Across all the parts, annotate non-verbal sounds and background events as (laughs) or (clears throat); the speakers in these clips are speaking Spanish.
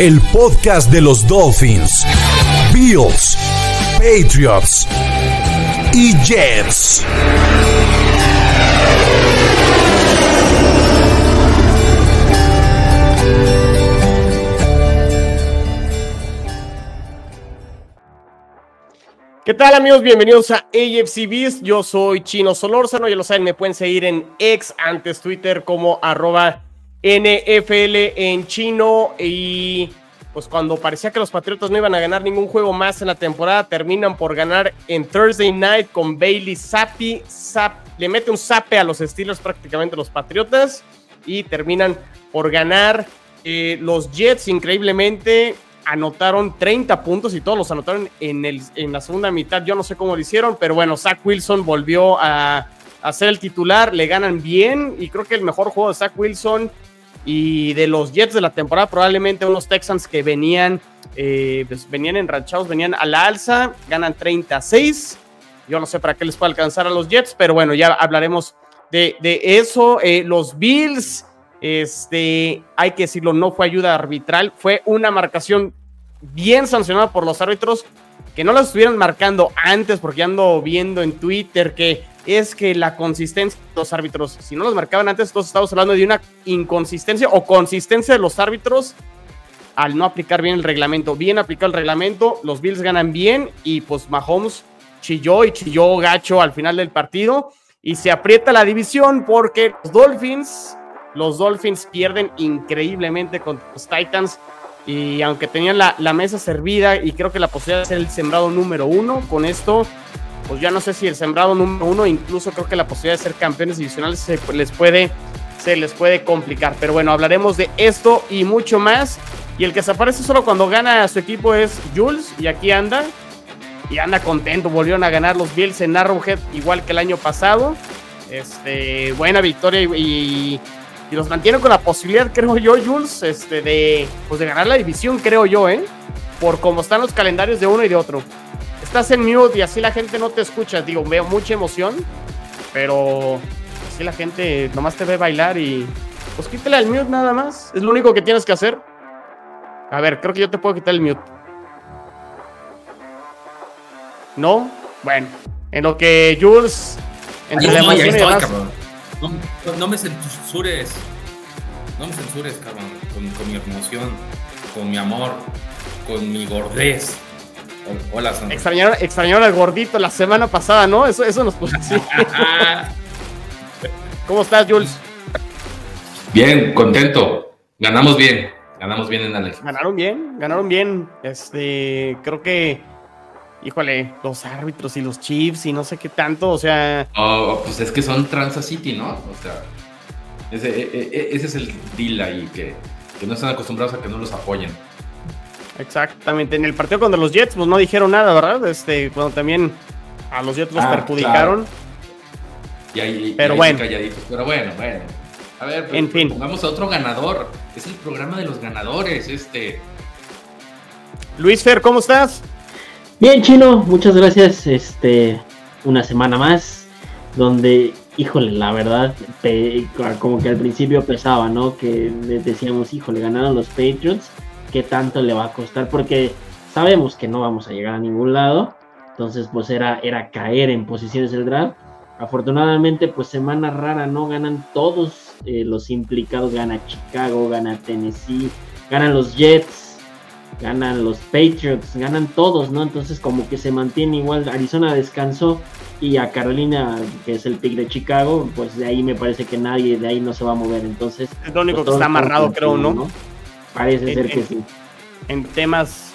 el podcast de los Dolphins, Bills, Patriots y Jets. ¿Qué tal amigos? Bienvenidos a AFC Beast. Yo soy Chino Solórzano, ya lo saben, me pueden seguir en ex antes Twitter como arroba NFL en chino y pues cuando parecía que los Patriotas no iban a ganar ningún juego más en la temporada, terminan por ganar en Thursday Night con Bailey Zappi. le mete un zape a los Steelers prácticamente los Patriotas y terminan por ganar. Eh, los Jets increíblemente anotaron 30 puntos y todos los anotaron en, el, en la segunda mitad. Yo no sé cómo lo hicieron, pero bueno, Zach Wilson volvió a, a ser el titular, le ganan bien y creo que el mejor juego de Zach Wilson y de los Jets de la temporada, probablemente unos Texans que venían, eh, pues venían enranchados, venían a la alza, ganan 36. Yo no sé para qué les puede alcanzar a los Jets, pero bueno, ya hablaremos de, eso. Eh, los Bills, este, hay que decirlo, no fue ayuda arbitral, fue una marcación bien sancionada por los árbitros que no las estuvieran marcando antes, porque ando viendo en Twitter que es que la consistencia de los árbitros, si no los marcaban antes, entonces estamos hablando de una inconsistencia o consistencia de los árbitros al no aplicar bien el reglamento. Bien aplicado el reglamento, los Bills ganan bien y pues Mahomes chilló y chilló gacho al final del partido y se aprieta la división porque los Dolphins, los Dolphins pierden increíblemente contra los Titans y aunque tenían la, la mesa servida y creo que la posibilidad de ser el sembrado número uno, con esto pues ya no sé si el sembrado número uno, incluso creo que la posibilidad de ser campeones divisionales se les puede, se les puede complicar. Pero bueno, hablaremos de esto y mucho más. Y el que se aparece solo cuando gana a su equipo es Jules, y aquí anda. Y anda contento, volvieron a ganar los Bills en Arrowhead igual que el año pasado. Este, buena victoria y, y los mantiene con la posibilidad, creo yo, Jules, este, de, pues de ganar la división, creo yo, ¿eh? Por cómo están los calendarios de uno y de otro estás en mute y así la gente no te escucha. Digo, veo mucha emoción, pero así la gente nomás te ve bailar y pues quítale el mute nada más. Es lo único que tienes que hacer. A ver, creo que yo te puedo quitar el mute. ¿No? Bueno, en lo que Jules entre la emoción y demás, no, me censures. No me censures, cabrón. Con, con mi emoción, con mi amor, con mi gordez. Hola, Sandra. Extrañaron, extrañaron al gordito la semana pasada, ¿no? Eso, eso nos puso así. (laughs) ¿Cómo estás, Jules? Bien, contento. Ganamos bien. Ganamos bien en Alex. Ganaron bien, ganaron bien. Este, creo que, híjole, los árbitros y los chips y no sé qué tanto, o sea. Oh, pues es que son Transa City, ¿no? O sea, ese, e, e, e, ese es el deal ahí, que, que no están acostumbrados a que no los apoyen. Exactamente. En el partido contra los Jets, pues no dijeron nada, ¿verdad? Este, cuando también a los Jets los ah, perjudicaron. Y ahí, pero bueno. Pero bueno, bueno. A ver, pues, en fin. Vamos a otro ganador. Es el programa de los ganadores, este. Luis Fer, ¿cómo estás? Bien, Chino, muchas gracias. Este, una semana más, donde, híjole, la verdad, como que al principio pesaba, ¿no? Que decíamos, híjole, ganaron los Patriots qué tanto le va a costar, porque sabemos que no vamos a llegar a ningún lado, entonces pues era, era caer en posiciones del draft. Afortunadamente pues semana rara, ¿no? Ganan todos eh, los implicados, gana Chicago, gana Tennessee, ganan los Jets, ganan los Patriots, ganan todos, ¿no? Entonces como que se mantiene igual, Arizona descansó y a Carolina, que es el pick de Chicago, pues de ahí me parece que nadie de ahí no se va a mover, entonces... Es lo único pues, que está amarrado, creo, ¿no? Parece ser que sí. En temas,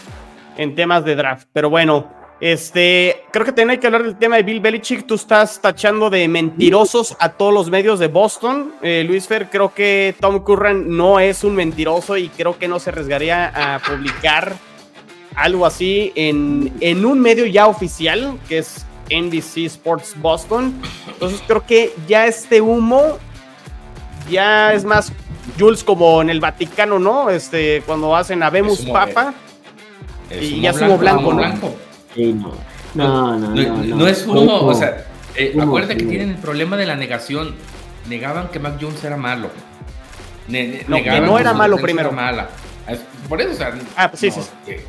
en temas de draft. Pero bueno, este, creo que también hay que hablar del tema de Bill Belichick. Tú estás tachando de mentirosos a todos los medios de Boston. Eh, Luis Fer, creo que Tom Curran no es un mentiroso y creo que no se arriesgaría a publicar algo así en, en un medio ya oficial, que es NBC Sports Boston. Entonces creo que ya este humo ya es más Jules como en el Vaticano, ¿no? Este, cuando hacen Habemos Papa y ya es humo blanco, ¿no? No, no, no, no, es humo, o sea, eh, acuérdate que tienen el problema de la negación. Negaban que Mac Jones era malo. no, que no era malo primero. Mala. Por eso, o sea, ah, pues sí, sí que,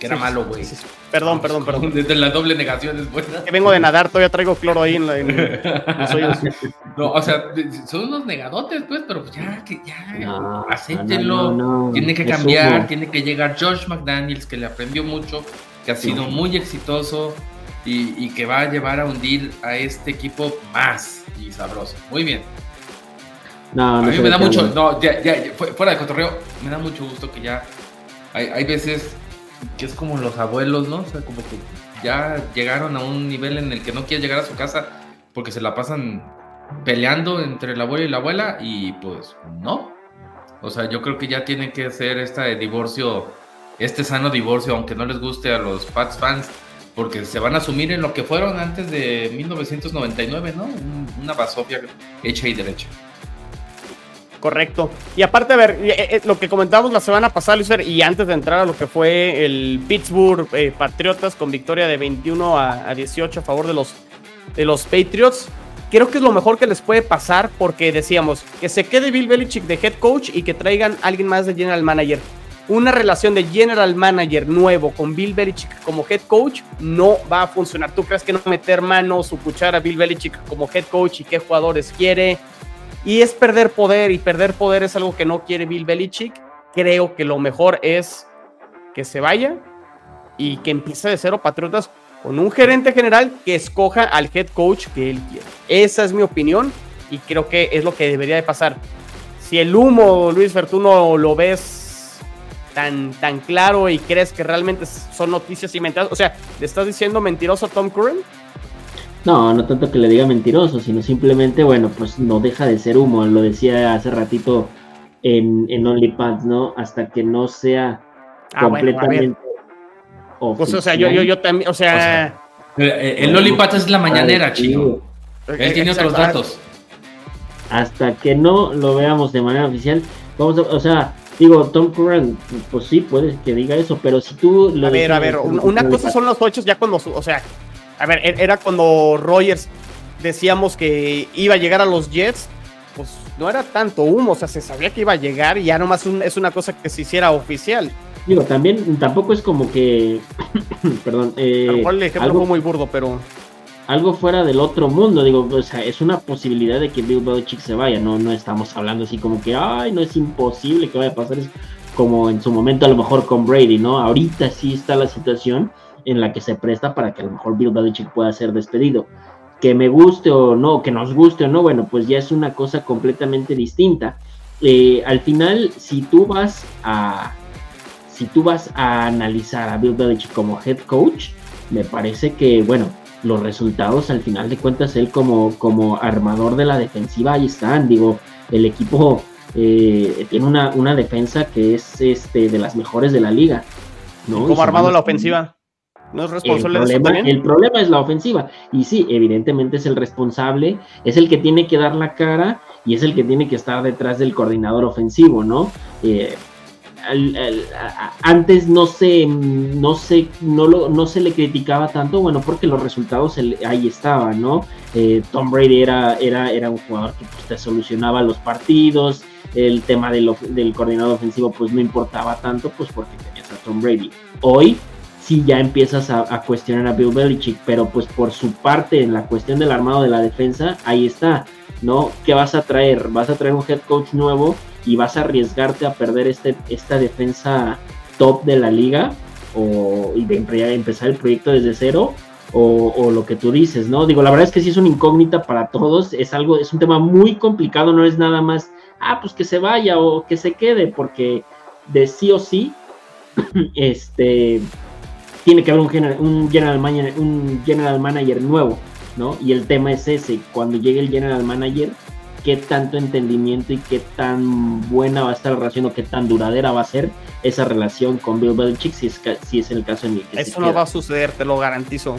era malo, güey. Perdón, perdón, perdón. Desde la doble negación es buena. Que vengo de nadar, todavía traigo cloro ahí en, la, (laughs) No, o sea, son unos negadotes, pues, pero ya, que ya, acéptenlo. tiene que cambiar, tiene que llegar Josh McDaniels, que le aprendió mucho, que ha sido muy exitoso y, que va a llevar a hundir a este equipo más y sabroso. Muy bien. No, a mí me da mucho, no, ya, ya, fuera de cotorreo, me da mucho gusto que ya hay, hay veces que es como los abuelos, ¿no? O sea, como que ya llegaron a un nivel en el que no quiere llegar a su casa porque se la pasan peleando entre el abuelo y la abuela y pues no. O sea, yo creo que ya tiene que ser este divorcio, este sano divorcio, aunque no les guste a los Pats fans, porque se van a asumir en lo que fueron antes de 1999, ¿no? Una basofia hecha y derecha. Correcto. Y aparte, a ver, eh, eh, lo que comentábamos la semana pasada, Luis, y antes de entrar a lo que fue el Pittsburgh eh, Patriotas con victoria de 21 a, 18 a favor de los, de los Patriots, creo que es lo mejor que les puede pasar porque decíamos que se quede Bill Belichick de head coach y que traigan a alguien más de general manager. Una relación de general manager nuevo con Bill Belichick como head coach no va a funcionar. ¿Tú crees que no meter mano su cuchara a Bill Belichick como head coach y qué jugadores quiere? Y es perder poder, y perder poder es algo que no quiere Bill Belichick. Creo que lo mejor es que se vaya y que empiece de cero Patriotas con un gerente general que escoja al head coach que él quiere. Esa es mi opinión y creo que es lo que debería de pasar. Si el humo, Luis Fertuno, lo ves tan, tan claro y crees que realmente son noticias y mentiras, o sea, ¿le estás diciendo mentiroso a Tom Curran? No, no tanto que le diga mentiroso, sino simplemente, bueno, pues no deja de ser humo. Lo decía hace ratito en, en ¿no? Hasta que no sea ah, completamente. pues, o sea, yo, yo, yo también, o sea. el OnlyPants es la mañanera, chico. Él tiene otros datos. Hasta que no lo veamos de manera oficial, vamos a, o sea, digo, Tom Curran, pues sí, puedes que diga eso, pero si tú. a ver, a ver, una cosa son los ocho ya cuando, o sea, a ver, e-, era cuando Rogers decíamos que iba a llegar a los Jets, pues no era tanto humo, o sea, se sabía que iba a llegar y ya nomás es una cosa que se hiciera oficial. Digo, también tampoco es como que, (coughs) perdón, eh, algo muy burdo, pero algo fuera del otro mundo, digo, o sea, es una posibilidad de que Bill Belichick se vaya, no, no estamos hablando así como que, ay, no es imposible que vaya a pasar, es como en su momento a lo mejor con Brady, ¿no? Ahorita sí está la situación en la que se presta para que a lo mejor Bill Belichick pueda ser despedido. Que me guste o no, que nos guste o no, bueno, pues ya es una cosa completamente distinta. Eh, al final, si tú vas a si tú vas a analizar a Bill Belichick como head coach, me parece que, bueno, los resultados al final de cuentas, él como, como armador de la defensiva, ahí están, digo, el equipo eh, tiene una, una, defensa que es este, de las mejores de la liga. ¿no? Como armado la ofensiva. ¿No es responsable el problema, de El problema es la ofensiva. Y sí, evidentemente es el responsable, es el que tiene que dar la cara y es el que tiene que estar detrás del coordinador ofensivo, ¿no? Eh, antes no se, no se, no, lo, no se le criticaba tanto, bueno, porque los resultados ahí estaban, ¿no? Eh, Tom Brady era, era, era un jugador que pues, te solucionaba los partidos, el tema del, del coordinador ofensivo pues no importaba tanto, pues porque tenías a Tom Brady. Hoy sí ya empiezas a, cuestionar a Bill Belichick, pero pues por su parte en la cuestión del armado de la defensa, ahí está, ¿no? ¿Qué vas a traer? ¿Vas a traer un head coach nuevo y vas a arriesgarte a perder este, esta defensa top de la liga? O, y de empezar el proyecto desde cero, o, o, lo que tú dices, ¿no? Digo, la verdad es que sí es una incógnita para todos, es algo, es un tema muy complicado, no es nada más, ah, pues que se vaya o que se quede, porque de sí o sí, (clears throat) este, tiene que haber un general, un general, manager, un general manager nuevo, ¿no? Y el tema es ese, cuando llegue el general manager, qué tanto entendimiento y qué tan buena va a estar la relación o qué tan duradera va a ser esa relación con Bill Belichick si es, si es el caso en el que Eso no va a suceder, te lo garantizo.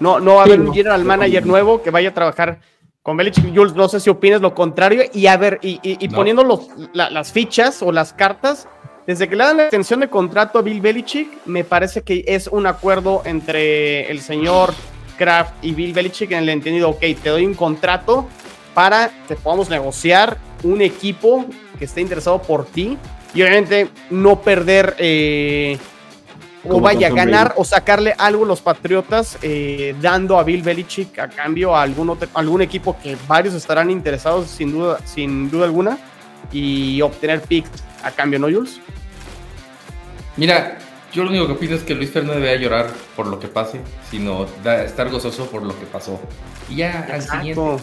No, no va a haber un general manager nuevo que vaya a trabajar con Belichick. Jules, no sé si opinas lo contrario. Y a ver, y, poniendo los, las fichas o las cartas, desde que le dan la extensión de contrato a Bill Belichick, me parece que es un acuerdo entre el señor Kraft y Bill Belichick en el entendido, ok, te doy un contrato para que podamos negociar un equipo que esté interesado por ti y obviamente no perder eh, o vaya a ganar o sacarle algo a los Patriotas eh, dando a Bill Belichick a cambio a algún, algún equipo que varios estarán interesados sin duda, sin duda alguna y obtener picks a cambio, ¿no, Jules? Mira, yo lo único que pido es que Luis Fernández debe llorar por lo que pase, sino estar gozoso por lo que pasó. Y ya al siguiente,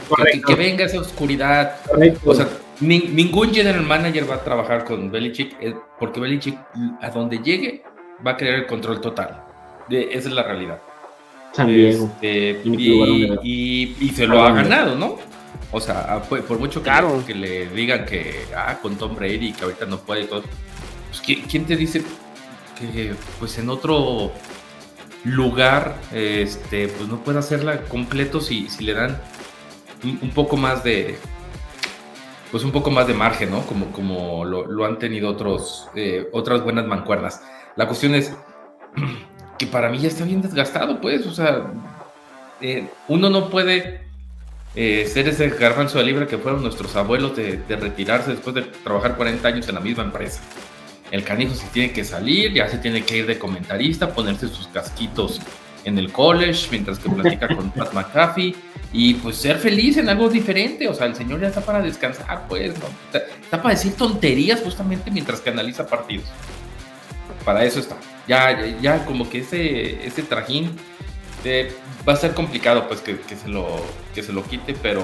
que, venga esa oscuridad. O sea, ningún general manager va a trabajar con Belichick, eh, porque Belichick a donde llegue va a crear el control total. De, esa es la realidad. San Diego. Este, y, se lo ha ganado, ¿no? O sea, por mucho que, que le digan que, ah, con Tom Brady, que ahorita no puede y todo, pues, ¿quién te dice pues en otro lugar este pues no puede hacerla completo si, si le dan un, poco más de pues un poco más de margen no como como lo, han tenido otros eh, otras buenas mancuernas. La cuestión es (clears throat) que para mí ya está bien desgastado pues o sea eh, uno no puede eh, ser ese garbanzo de libra que fueron nuestros abuelos de, de retirarse después de trabajar 40 años en la misma empresa el canijo se tiene que salir, ya se tiene que ir de comentarista, ponerse sus casquitos en el college mientras que platica con (laughs) Pat McAfee y pues ser feliz en algo diferente. O sea, el señor ya está para descansar, pues, ¿no? Está, para decir tonterías justamente mientras que analiza partidos. Para eso está. Ya, ya, como que ese, ese trajín eh, va a ser complicado, pues, que, se lo, que se lo quite, pero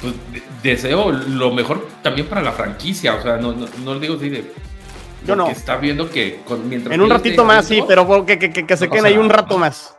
pues, deseo lo mejor también para la franquicia. O sea, no, no, no lo digo así de yo no. Está viendo que mientras en un ratito más, sí, pero que, que, que se queden ahí un rato más.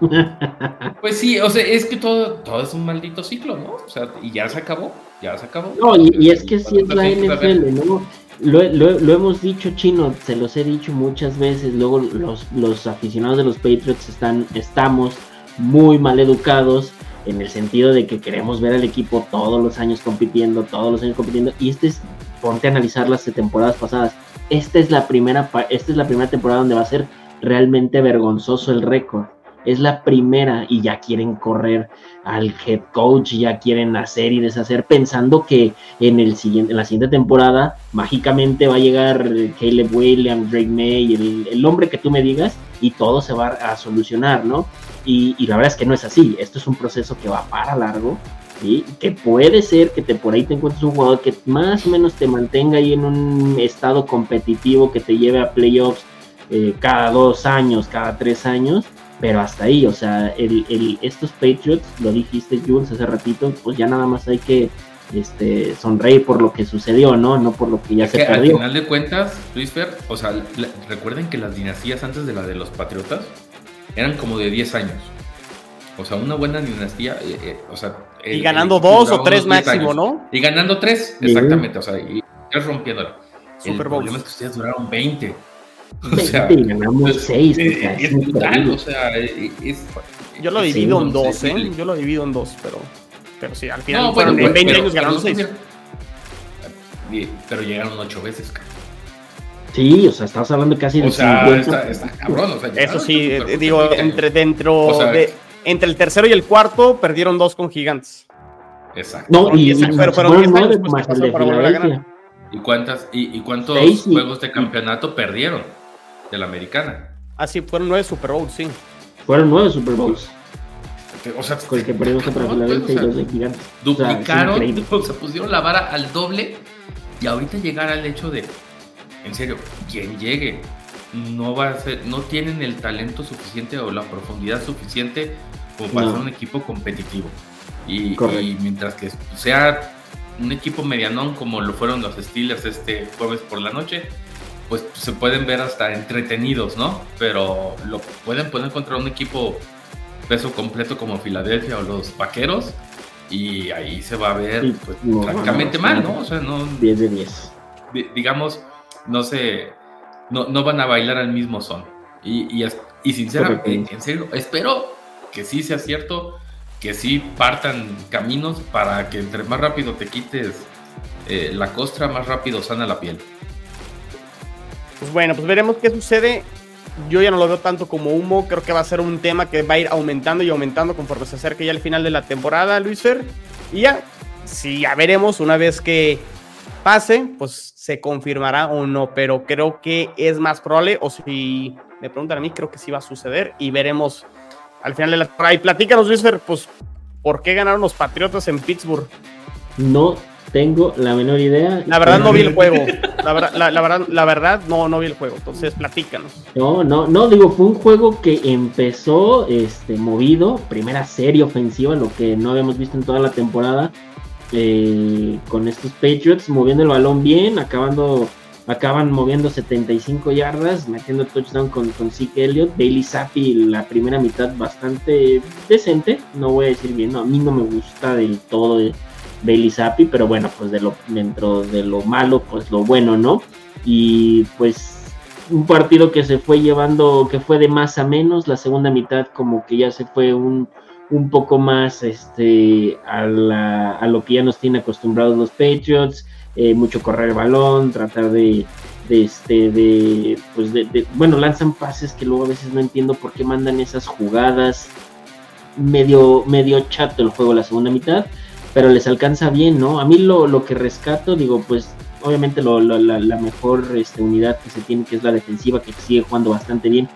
(laughs) Pues sí, o sea, es que todo, todo es un maldito ciclo, ¿no? O sea, y ya se acabó, ya se acabó. No, y, es que sí es la NFL, ¿no? Lo, lo, lo, hemos dicho, Chino, se los he dicho muchas veces, luego los, los aficionados de los Patriots están, estamos muy mal educados en el sentido de que queremos ver al equipo todos los años compitiendo, todos los años compitiendo, y este es, ponte a analizar las temporadas pasadas, esta es la primera, esta es la primera temporada donde va a ser realmente vergonzoso el récord. Es la primera y ya quieren correr al head coach, ya quieren hacer y deshacer, pensando que en, el siguiente, en la siguiente temporada mágicamente va a llegar Caleb Williams, Drake May, el, el hombre que tú me digas, y todo se va a solucionar, ¿no? Y, y, la verdad es que no es así. Esto es un proceso que va para largo que puede ser que te por ahí te encuentres un jugador que más o menos te mantenga ahí en un estado competitivo que te lleve a playoffs eh, cada dos años, cada tres años, pero hasta ahí, o sea, el, estos Patriots, lo dijiste Jules hace ratito, pues ya nada más hay que este, sonreír por lo que sucedió, ¿no? No por lo que ya se perdió. Al final de cuentas, Luis Fer, o sea, recuerden que las dinastías antes de la de los Patriotas eran como de 10 años. O sea, una buena dinastía, eh, eh, o sea... y ganando dos o tres máximo, ¿no? Y ganando tres, exactamente, o sea, y ya rompiéndolo. Super el problema es que ustedes duraron 20. O sea, ganamos 6. Eh, es, brutal, o sea, es, Yo lo divido en dos, ¿eh? Yo lo divido en dos, pero, pero sí, al final no, fueron, en 20 años ganaron 6. Pero llegaron 8 veces, Sí, o sea, estamos hablando casi de o sea, 50. Está, cabrón, o sea, Eso sí, digo, entre dentro o sea, de entre el tercero y el cuarto perdieron dos con gigantes. Exacto. No, y, pero, fueron nueve más el de Filadelfia. ¿Y, cuántas, y, cuántos juegos de campeonato perdieron de la americana? Ah, sí, fueron nueve Super Bowls, sí. Fueron nueve Super Bowls. O sea, con el que perdimos contra pues, Filadelfia y los de gigantes. Duplicaron, (laughs) o sea, pusieron la vara al doble y ahorita llegar al hecho de, en serio, quien llegue no va a ser, no tienen el talento suficiente o la profundidad suficiente como para ser un equipo competitivo. Y, mientras que sea un equipo medianón como lo fueron los Steelers este jueves por la noche, pues se pueden ver hasta entretenidos, ¿no? Pero lo pueden poner contra un equipo peso completo como Filadelfia o los Vaqueros y ahí se va a ver pues, francamente mal, ¿no? O sea, no... 10 de 10. Digamos, no sé, no, no van a bailar al mismo son. Y, y, y sinceramente, en serio, espero que sí sea cierto, que sí partan caminos para que entre más rápido te quites eh, la costra, más rápido sana la piel. Pues bueno, pues veremos qué sucede. Yo ya no lo veo tanto como humo, creo que va a ser un tema que va a ir aumentando y aumentando conforme se acerque ya el final de la temporada, Luis Fer. Y ya, sí, ya veremos una vez que pase, pues se confirmará o no, pero creo que es más probable, o si me preguntan a mí, creo que sí va a suceder y veremos al final de la temporada. Y platícanos, Luis Fer, pues, ¿por qué ganaron los Patriotas en Pittsburgh? No tengo la menor idea. La verdad no vi el (laughs) juego. La verdad, la, verdad, la verdad no, no vi el juego. Entonces, platícanos. No, no, no, digo, fue un juego que empezó este, movido, primera serie ofensiva, lo que no habíamos visto en toda la temporada. Eh, con estos Patriots moviendo el balón bien, acabando acaban moviendo 75 yardas, metiendo touchdown con, con Zeke Elliott. Bailey Zappi, la primera mitad bastante decente, no voy a decir bien, no, a mí no me gusta del todo Bailey Zappi, pero bueno, pues de lo, dentro de lo malo, pues lo bueno, ¿no? Y pues un partido que se fue llevando, que fue de más a menos, la segunda mitad como que ya se fue un, un poco más este, a, lo que ya nos tienen acostumbrados los Patriots, eh, mucho correr el balón, tratar de, de este, de, pues de, bueno, lanzan pases que luego a veces no entiendo por qué mandan esas jugadas, medio, medio chato el juego la segunda mitad, pero les alcanza bien, ¿no? A mí lo, lo que rescato, digo, pues obviamente lo, la, mejor este, unidad que se tiene, que es la defensiva, que sigue jugando bastante bien.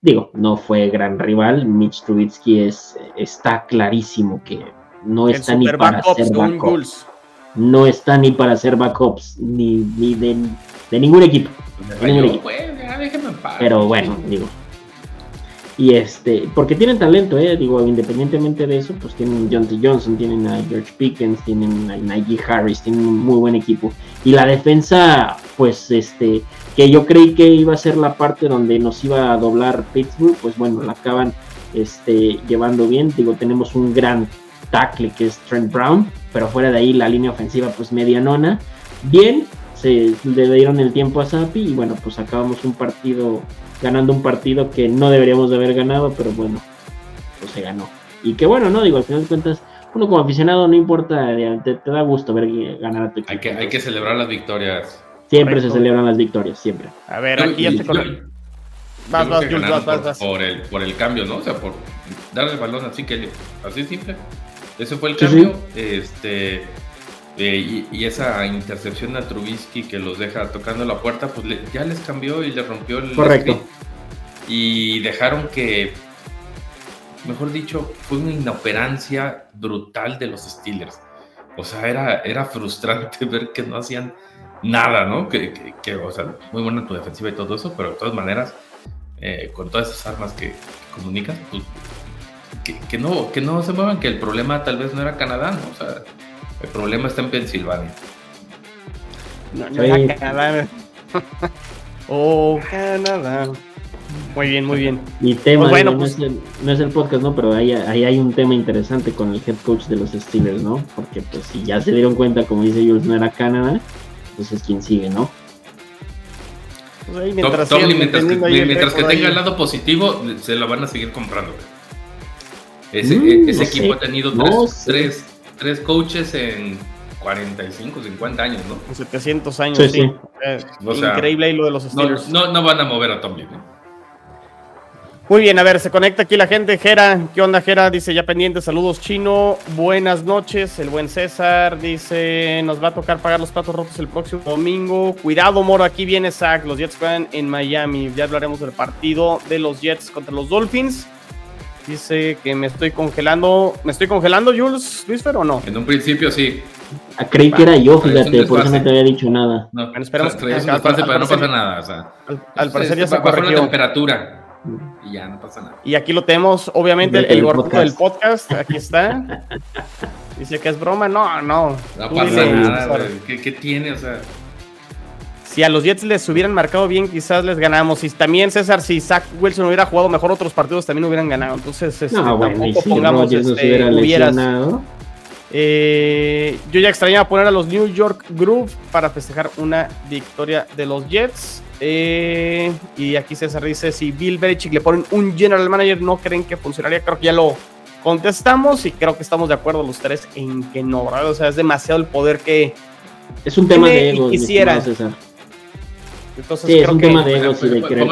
Digo, no fue gran rival, Mitch Trubisky es, está clarísimo que no está ni para ser backup. No está ni para ser backups, ni, ni de, de ningún equipo. De ningún equipo. Pero bueno, digo, y este, porque tienen talento, eh, digo, independientemente de eso, pues tienen John T. Johnson, tienen a George Pickens, tienen a Najee Harris, tienen un muy buen equipo. Y la defensa, pues este, que yo creí que iba a ser la parte donde nos iba a doblar Pittsburgh, pues bueno, la acaban este, llevando bien. Digo, tenemos un gran tackle que es Trent Brown, pero fuera de ahí la línea ofensiva, pues medianona. Bien, se le dieron el tiempo a Sapi y bueno, pues acabamos un partido ganando un partido que no deberíamos de haber ganado, pero bueno, pues se ganó. Y que bueno, ¿no? Digo, al final de cuentas, uno como aficionado no importa, te, da gusto ver ganar a tu equipo. Hay que, hay que celebrar las victorias. Siempre se celebran las victorias, siempre. A ver, aquí ya se Vas, vas, vas, vas, vas, por, el, por el cambio, ¿no? O sea, por darle el balón así que así simple. Ese fue el cambio. Este eh, y, esa intercepción a Trubisky que los deja tocando la puerta, pues ya les cambió y les rompió el. Correcto. Y dejaron que, mejor dicho, fue una inoperancia brutal de los Steelers. O sea, era, era frustrante (laughs) ver que no hacían nada, ¿no? Que, que, o sea, muy buena tu defensiva y todo eso, pero de todas maneras, eh, con todas esas armas que, comunicas, pues que, no, que no se muevan, que el problema tal vez no era Canadá, ¿no? O sea, el problema está en Pensilvania. No, no Canadá. (laughs) oh, Canadá. Muy bien, muy bien. Y tema, pues bueno, no, pues... es el, podcast, ¿no? Pero ahí, ahí, hay un tema interesante con el head coach de los Steelers, ¿no? Porque pues si ya se dieron cuenta, como dice Jules, no era Canadá, pues es quien sigue, ¿no? Pues mientras, mientras, que, tenga el lado positivo, se lo van a seguir comprando. Ese, mm, ese equipo ha tenido tres, tres, tres coaches en 45, 50 años, ¿no? En 700 años, sí. Eh, increíble ahí lo de los Steelers. No, no, van a mover a Tomlin. ¿eh? Muy bien, a ver, se conecta aquí la gente. Jera, ¿qué onda, Jera? Dice ya pendiente, saludos chino, buenas noches. El buen César dice: Nos va a tocar pagar los platos rotos el próximo domingo. Cuidado, Moro, aquí viene Zach. Los Jets juegan en Miami. Ya hablaremos del partido de los Jets contra los Dolphins. Dice que me estoy congelando. ¿Me estoy congelando, Jules Luisfer, o no? En un principio sí. Ah, creí que era yo, fíjate, por eso no te había dicho nada. No, bueno, esperamos que no pase, pero no pasa nada. O sea, al, parecer ya se corrigió. la temperatura. Y ya no pasa nada. Y aquí lo tenemos, obviamente, el, el, del podcast. Aquí está. (laughs) Dice que es broma. No, no. No pasa nada, ¿Qué, ¿Qué tiene? O sea si a los Jets les hubieran marcado bien, quizás les ganamos. Y también, César, si Zach Wilson hubiera jugado mejor, otros partidos también hubieran ganado. Entonces, este, no, bueno, tampoco pongamos si este, hubieras. Eh, yo ya extrañaba poner a los New York Groove para festejar una victoria de los Jets. Eh, y aquí César dice: Si Bill Belichick le ponen un general manager, ¿no creen que funcionaría? Creo que ya lo contestamos y creo que estamos de acuerdo los tres en que no, ¿verdad? O sea, es demasiado el poder que. Es un tema de ego, quisiera. César. Entonces, sí, es un tema de ego y de querer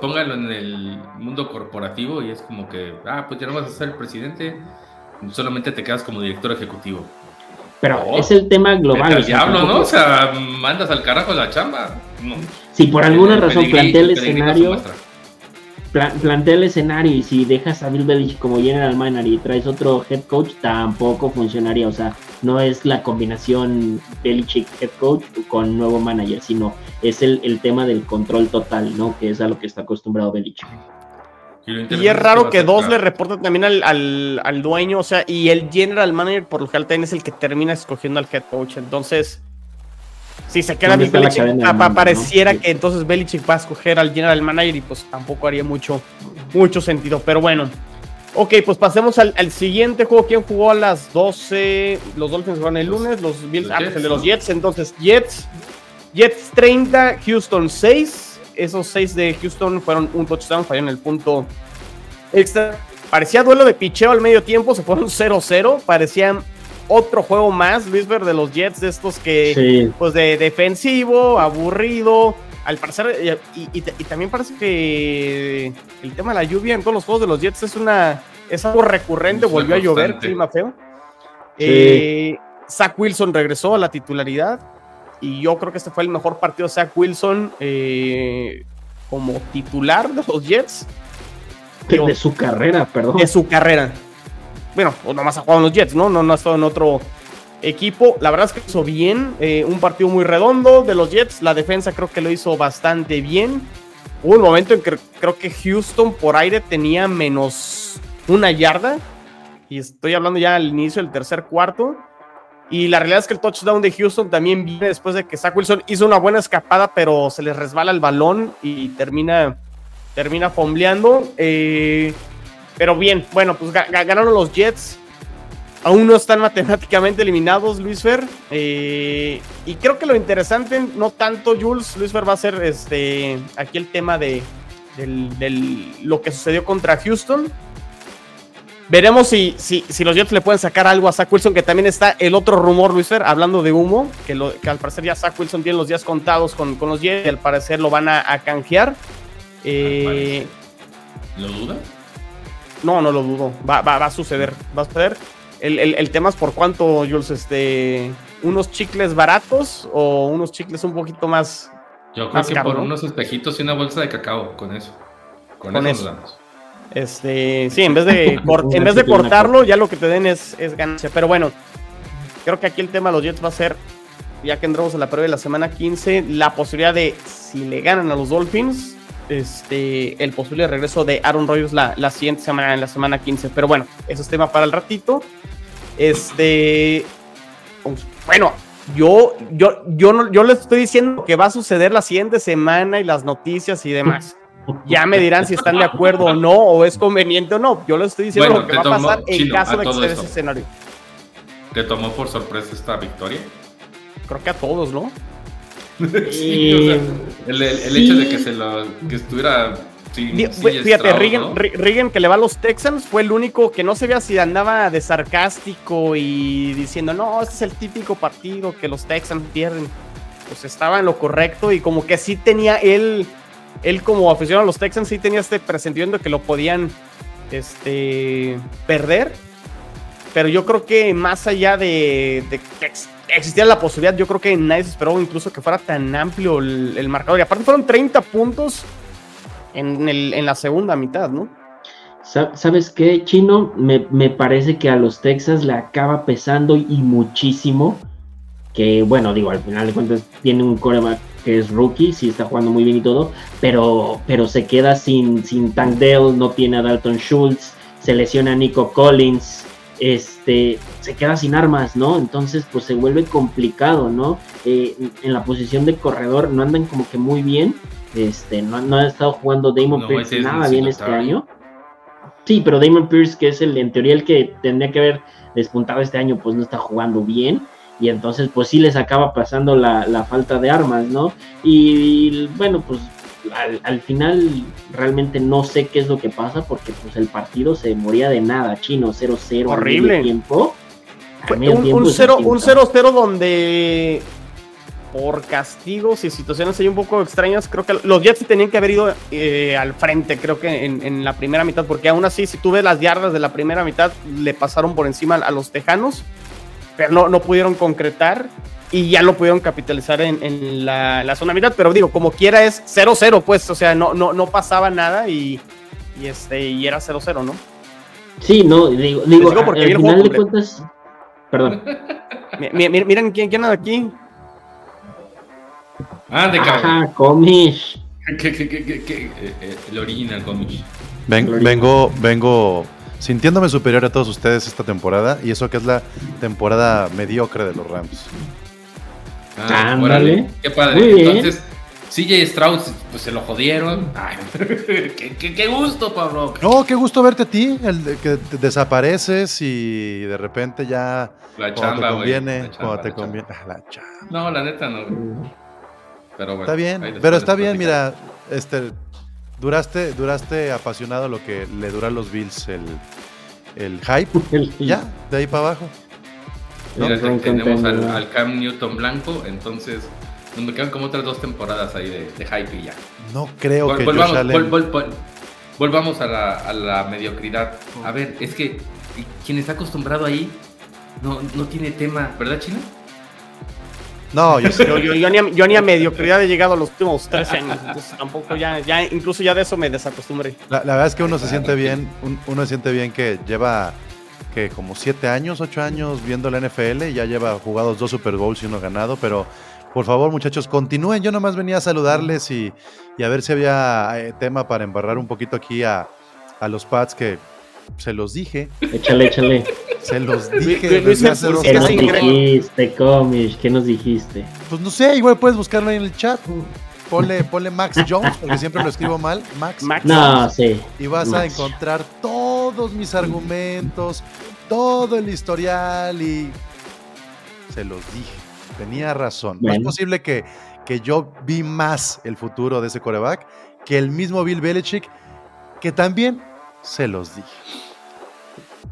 póngalo en el mundo corporativo y es como que, ah, pues ya no vas a ser el presidente, solamente te quedas como director ejecutivo. Pero es el tema global. El diablo, ¿no? O sea, mandas al carajo la chamba. Si por alguna razón plantea el escenario, plantea el escenario y si dejas a Bill Belichick como general manager y traes otro head coach, tampoco funcionaría. O sea, no es la combinación Belichick head coach con nuevo manager, sino es el, el tema del control total, ¿no? Que es a lo que está acostumbrado Belichick. Y, es raro que dos le reporten también al, al, dueño, o sea, y el general manager por lo general también es el que termina escogiendo al head coach. Entonces, si se queda Bill Belichick, pareciera que entonces Belichick va a escoger al general manager y pues tampoco haría mucho, mucho sentido. Pero bueno, ok, pues pasemos al, siguiente juego. ¿Quién jugó a las 12? Los Dolphins jugaron el lunes, los Bills, ah, pues el de los Jets. Entonces, Jets, Jets 30, Houston 6 esos seis de Houston fueron un touchdown, fallaron el punto extra. Parecía duelo de picheo al medio tiempo, se fueron 0-0. Parecían otro juego más, Luis Ver, de los Jets, de estos que, pues de defensivo, aburrido. Al parecer, y, también parece que el tema de la lluvia en todos los juegos de los Jets es una es algo recurrente, volvió a llover, clima feo. Eh, Zach Wilson regresó a la titularidad y yo creo que este fue el mejor partido de Zach Wilson eh, como titular de los Jets. de su carrera, perdón. De su carrera. Bueno, nomás ha jugado en los Jets, ¿no? No, no ha estado en otro equipo. La verdad es que hizo bien. Eh, un partido muy redondo de los Jets. La defensa creo que lo hizo bastante bien. Hubo un momento en que creo que Houston por aire tenía menos una yarda. Y estoy hablando ya al inicio del tercer cuarto. Y la realidad es que el touchdown de Houston también viene después de que Zach Wilson hizo una buena escapada, pero se le resbala el balón y termina, termina fombleando. Eh, pero bien, bueno, pues ganaron los Jets. Aún no están matemáticamente eliminados, Luis Fer. Eh, y creo que lo interesante, no tanto Jules, Luis Fer va a ser este, aquí el tema de lo que sucedió contra Houston Veremos si, si, si, los Jets le pueden sacar algo a Zach Wilson, que también está el otro rumor, Luis Fer, hablando de humo, que, lo, que al parecer ya Zach Wilson tiene los días contados con, con los Jets y al parecer lo van a, canjear. Eh, ¿Lo duda? No, no lo dudo. Va, va, va a suceder. Va a suceder. El, el, tema es por cuánto, Jules, este, unos chicles baratos o unos chicles un poquito más. Yo creo que por unos espejitos y una bolsa de cacao, con eso. Con, eso, nos damos. Este, sí, en vez de, (laughs) en vez de cortarlo, ya lo que te den es, es ganancia. Pero bueno, creo que aquí el tema de los Jets va a ser, ya que entramos a la prueba de la semana 15, la posibilidad de, si le ganan a los Dolphins, este, el posible regreso de Aaron Rodgers la, la siguiente semana, en la semana 15. Pero bueno, eso es tema para el ratito. Este, pues, bueno, yo, yo, yo, no, yo les estoy diciendo que va a suceder la siguiente semana y las noticias y demás. Ya me dirán si están de acuerdo o no, o es conveniente o no. Yo les estoy diciendo lo que va a pasar en caso de que esté ese escenario. ¿Te tomó por sorpresa esta victoria? Creo que a todos, ¿no? (laughs) sí, el, hecho de que se lo que estuviera Fíjate, Regan, que le va a los Texans fue el único que no se veía si andaba de sarcástico y diciendo, no, este es el típico partido que los Texans pierden. Pues estaba en lo correcto y como que sí tenía él él como aficionado a los Texans sí tenía este presentimiento que lo podían este, perder. Pero yo creo que más allá de, que existiera la posibilidad, yo creo que nadie se esperó incluso que fuera tan amplio el, marcador. Y aparte fueron 30 puntos en, en la segunda mitad, ¿no? ¿Sabes qué, Chino? Me, me, parece que a los Texas le acaba pesando y muchísimo. Que bueno, digo, al final de cuentas tiene un coreback que es rookie, sí está jugando muy bien y todo, pero, pero se queda sin, sin Tank no tiene a Dalton Schultz, se lesiona a Nico Collins, este, se queda sin armas, ¿no? Entonces, pues se vuelve complicado, ¿no? Eh, en la posición de corredor no andan como que muy bien, este, no, no ha estado jugando Damon no, nada bien este año. Sí, pero Damon Pierce, que es el en teoría el que tendría que haber despuntado este año, pues no está jugando bien. Y entonces, pues sí les acaba pasando la, falta de armas, ¿no? Y, bueno, pues al, final realmente no sé qué es lo que pasa porque pues el partido se moría de nada, chino 0-0 horrible. tiempo. Un 0-0 donde por castigos y situaciones ahí un poco extrañas, creo que los Jets tenían que haber ido eh, al frente, creo que en, la primera mitad, porque aún así, si tú ves las yardas de la primera mitad, le pasaron por encima a los Tejanos, pero no, no pudieron concretar y ya lo pudieron capitalizar en, la, zona mitad, pero digo, como quiera es 0-0, pues, o sea, no, no, no pasaba nada y, este, y era 0-0, ¿no? Sí, no, digo, digo, porque al final de cuentas, perdón. miren quién, quién anda aquí. Ah, de Ajá, Comish. ¿Qué, qué, qué, qué, eh, eh, el original Comish. vengo, vengo sintiéndome superior a todos ustedes esta temporada y eso que es la temporada mediocre de los Rams. Ah, órale. Qué padre. Entonces, CJ Strauss, pues se lo jodieron. Ay, (laughs) qué, qué, gusto, Pablo. No, qué gusto verte a ti, el que desapareces y de repente ya. La chamba, te conviene, cuando te conviene. Ah, la chamba. No, la neta no. Pero bueno, está bien, pero está bien, mira, este duraste, duraste apasionado lo que le dura a los Bills el, el hype. ya, de ahí para abajo. Mira, tenemos al, Cam Newton blanco, entonces nos quedan como otras dos temporadas ahí de, hype y ya. No creo que volvamos, volvamos a la, a la, mediocridad. A ver, es que quien está acostumbrado ahí no, no tiene tema, ¿verdad, China? No, yo, yo, yo, ni a, yo, ni a, (laughs) mediocridad he llegado a los últimos tres años. Entonces tampoco ya, ya, incluso ya de eso me desacostumbré. La, verdad es que uno se siente bien, uno se siente bien que lleva que como siete años, ocho años viendo la NFL y ya lleva jugados dos Super Bowls y uno ganado, pero por favor muchachos, continúen. Yo nomás venía a saludarles y, y a ver si había eh, tema para embarrar un poquito aquí a, a los Pats que se los dije. Échale, échale. Se los dije. ¿Qué nos dijiste, Comish? ¿Qué nos dijiste? Pues no sé, igual puedes buscarlo ahí en el chat. Ponle, ponle Max Jones, porque siempre lo escribo mal. Max, Max no, sí. Y vas a encontrar todos mis argumentos, todo el historial y se los dije. Tenía razón. No es posible que, que yo vi más el futuro de ese coreback que el mismo Bill Belichick, que también se los dije.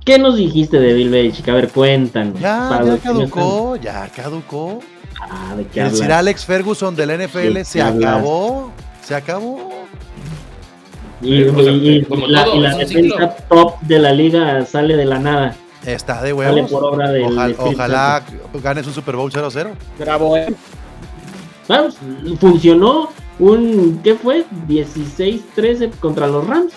¿Qué nos dijiste de Bill Belichick? A ver, cuéntanos. Ya, ya caducó, ya caducó. Ah, ¿de qué Decir Alex Ferguson del NFL se acabó. Se acabó. Y, la, defensa top de la liga sale de la nada. Está de huevos. por obra de ojalá, ojalá ganes un Super Bowl 0-0. Bravo, eh. Vamos, funcionó un, ¿qué fue? 16-13 contra los Rams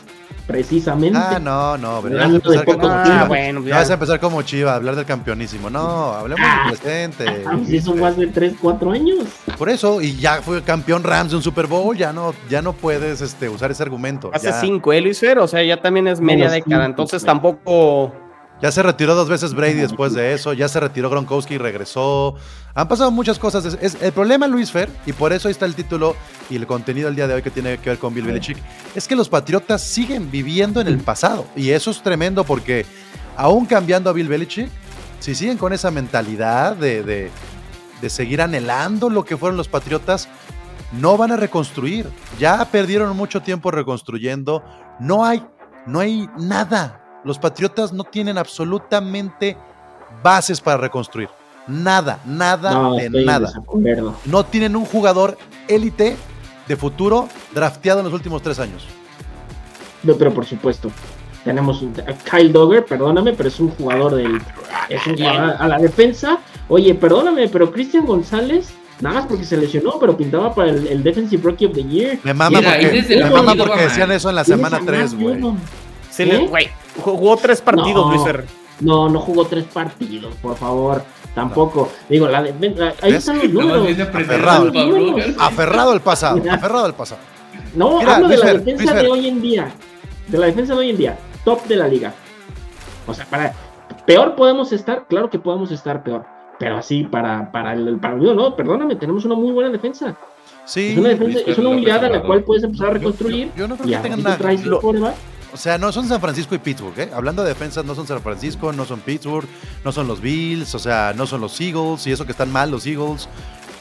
precisamente. Ah, no, no, pero ya vas, a empezar como Chiva. Bueno, ya. vas a empezar como Chiva, hablar del campeonísimo. No, hablemos ah, del presente. Ah, si son más de 3, 4 años. Por eso, y ya fue campeón Rams de un Super Bowl, ya no, ya no puedes este, usar ese argumento. Hace 5, él y o sea, ya también es media década, entonces tampoco ya se retiró dos veces Brady después de eso, ya se retiró Gronkowski y regresó. Han pasado muchas cosas. Es, el problema, Luis Fer, y por eso ahí está el título y el contenido del día de hoy que tiene que ver con Bill Belichick, es que los Patriotas siguen viviendo en el pasado. Y eso es tremendo porque, aún cambiando a Bill Belichick, si siguen con esa mentalidad de, de, de seguir anhelando lo que fueron los Patriotas, no van a reconstruir. Ya perdieron mucho tiempo reconstruyendo. No hay, no hay nada los Patriotas no tienen absolutamente bases para reconstruir. Nada, nada de nada. No tienen un jugador élite de futuro drafteado en los últimos tres años. No, pero por supuesto. Tenemos a Kyle Dogger, perdóname, pero es un jugador del. Es un jugador a la defensa. Oye, perdóname, pero Cristian González, nada más porque se lesionó, pero pintaba para el, Defensive Rookie of the Year. Me mama porque, me mama porque decían eso en la semana 3, güey. ¿Eh? güey. Jugó tres partidos, no, Luis No, no jugó tres partidos, por favor. Tampoco. Digo, la, ahí están los números. Aferrado, aferrado al pasado. aferrado al pasado. No, hablo de la defensa de hoy en día. De la defensa de hoy en día. Top de la liga. O sea, para. Peor podemos estar, claro que podemos estar peor. Pero así, para, para el para no, perdóname, tenemos una muy buena defensa. Sí, es una, defensa, es una unidad a la cual puedes empezar a reconstruir. Yo, no creo que tengan nada. O sea, no son San Francisco y Pittsburgh, ¿eh? Hablando de defensas, no son San Francisco, no son Pittsburgh, no son los Bills, o sea, no son los Eagles, y eso que están mal los Eagles.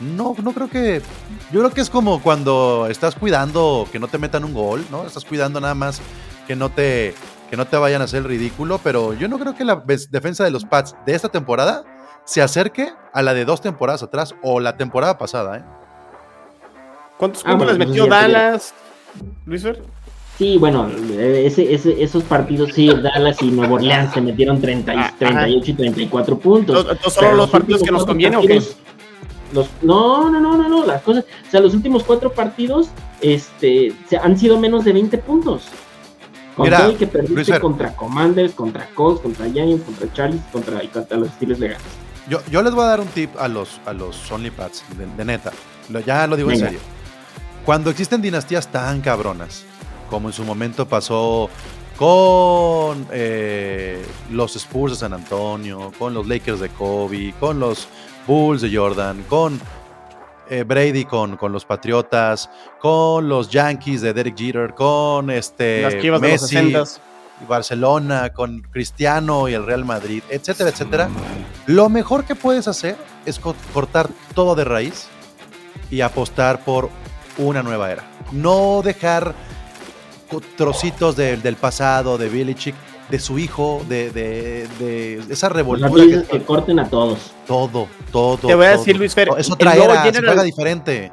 No, no creo que. Yo creo que es como cuando estás cuidando que no te metan un gol, ¿no? Estás cuidando nada más que no te, que no te vayan a hacer el ridículo, pero yo no creo que la defensa de los Pats de esta temporada se acerque a la de dos temporadas atrás o la temporada pasada, ¿eh? ¿Cuántos ah, puntos les metió Dallas, Luis Fer? Sí, bueno, ese, ese, esos partidos, sí, Dallas y Nuevo Orleans se metieron 30, 38 y 34 puntos. ¿Estos son los partidos que nos conviene o qué? Los, no, no, no, no, no, las cosas, o sea, los últimos cuatro partidos este, se, han sido menos de 20 puntos. Con Mira, todo el que perdiste contra Commanders, contra Colts, contra Giants, contra Charlie, contra, contra los estilos legales. Yo, yo les voy a dar un tip a los, a los OnlyPads, de, neta. ya lo digo en serio. Cuando existen dinastías tan cabronas, como en su momento pasó con eh, los Spurs de San Antonio, con los Lakers de Kobe, con los Bulls de Jordan, con eh, Brady con, con los Patriotas, con los Yankees de Derek Jeter, con este Messi, Barcelona, con Cristiano y el Real Madrid, etcétera, etcétera. Lo mejor que puedes hacer es cortar todo de raíz y apostar por una nueva era. No dejar trocitos del pasado, de Billy Chick, de su hijo, de, de, esa revolución. que, corten a todos. Todo, todo. Te voy a decir, Luis Fer. Es otra era, se juega diferente.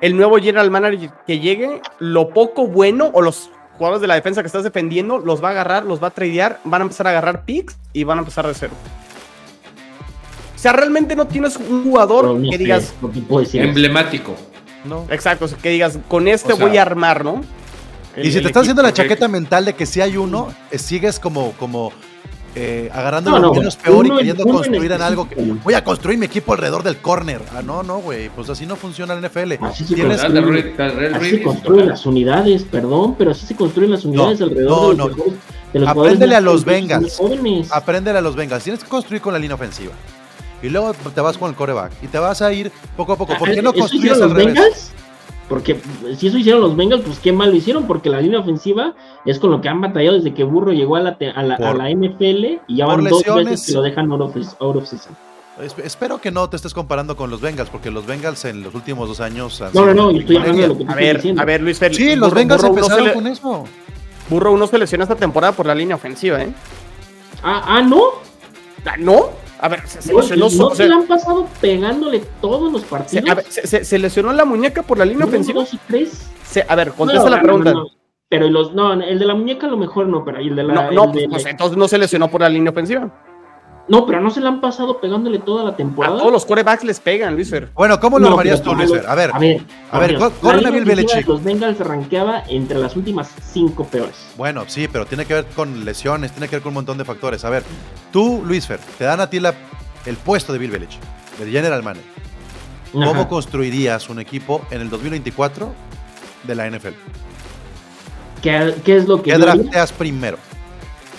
El nuevo general manager que llegue, lo poco bueno o los jugadores de la defensa que estás defendiendo, los va a agarrar, los va a tradear, van a empezar a agarrar picks y van a empezar de cero. O sea, realmente no tienes un jugador que digas. Emblemático. No. Exacto, que digas, con este voy a armar, ¿no? Y si te estás haciendo la chaqueta mental de que si hay uno, eh, sigues como, como eh, agarrando lo menos peor y queriendo construir en algo que voy a construir mi equipo alrededor del corner. Ah, no, no, güey, pues así no funciona el NFL. Así se, construyen, las unidades, perdón, pero así se construyen las unidades alrededor de, los, de los Apréndele a los Bengals. Apréndele a los Bengals. Tienes que construir con la línea ofensiva. Y luego te vas con el coreback. Y te vas a ir poco a poco. ¿Por qué no construyes al revés? Porque si eso hicieron los Bengals, pues qué mal lo hicieron, porque la línea ofensiva es con lo que han batallado desde que Burro llegó a la, a la, a la NFL y ya van dos veces que lo dejan out of, season. Espero que no te estés comparando con los Bengals, porque los Bengals en los últimos dos años han No, no, no, estoy hablando de lo que a ver, diciendo. A ver, Luis Félix. Sí, los Bengals empezaron con eso. Burro uno se lesionó esta temporada por la línea ofensiva, ¿eh? Ah, ah, ¿no? ¿Ah, ¿no? A ver, se, lesionó. ¿No se le han pasado pegándole todos los partidos? Se, a ver, se, lesionó la muñeca por la línea ofensiva. Dos y tres? a ver, contesta la pregunta. pero los, no, el de la muñeca a lo mejor no, pero el de la. No, no pues, entonces no se lesionó por la línea ofensiva. No, pero no se le han pasado pegándole toda la temporada. A todos los corebacks les pegan, Luis Fer. Bueno, ¿cómo lo harías tú, Luis Fer? A ver, a ver, a ver, corre Bill Belichick. Los Bengals rankeaba entre las últimas cinco peores. Bueno, sí, pero tiene que ver con lesiones, tiene que ver con un montón de factores. A ver, tú, Luis Fer, te dan a ti la el puesto de Bill Belichick, de General Manager, ¿cómo construirías un equipo en el 2024 de la NFL? ¿Qué, es lo que... ¿Qué drafteas primero?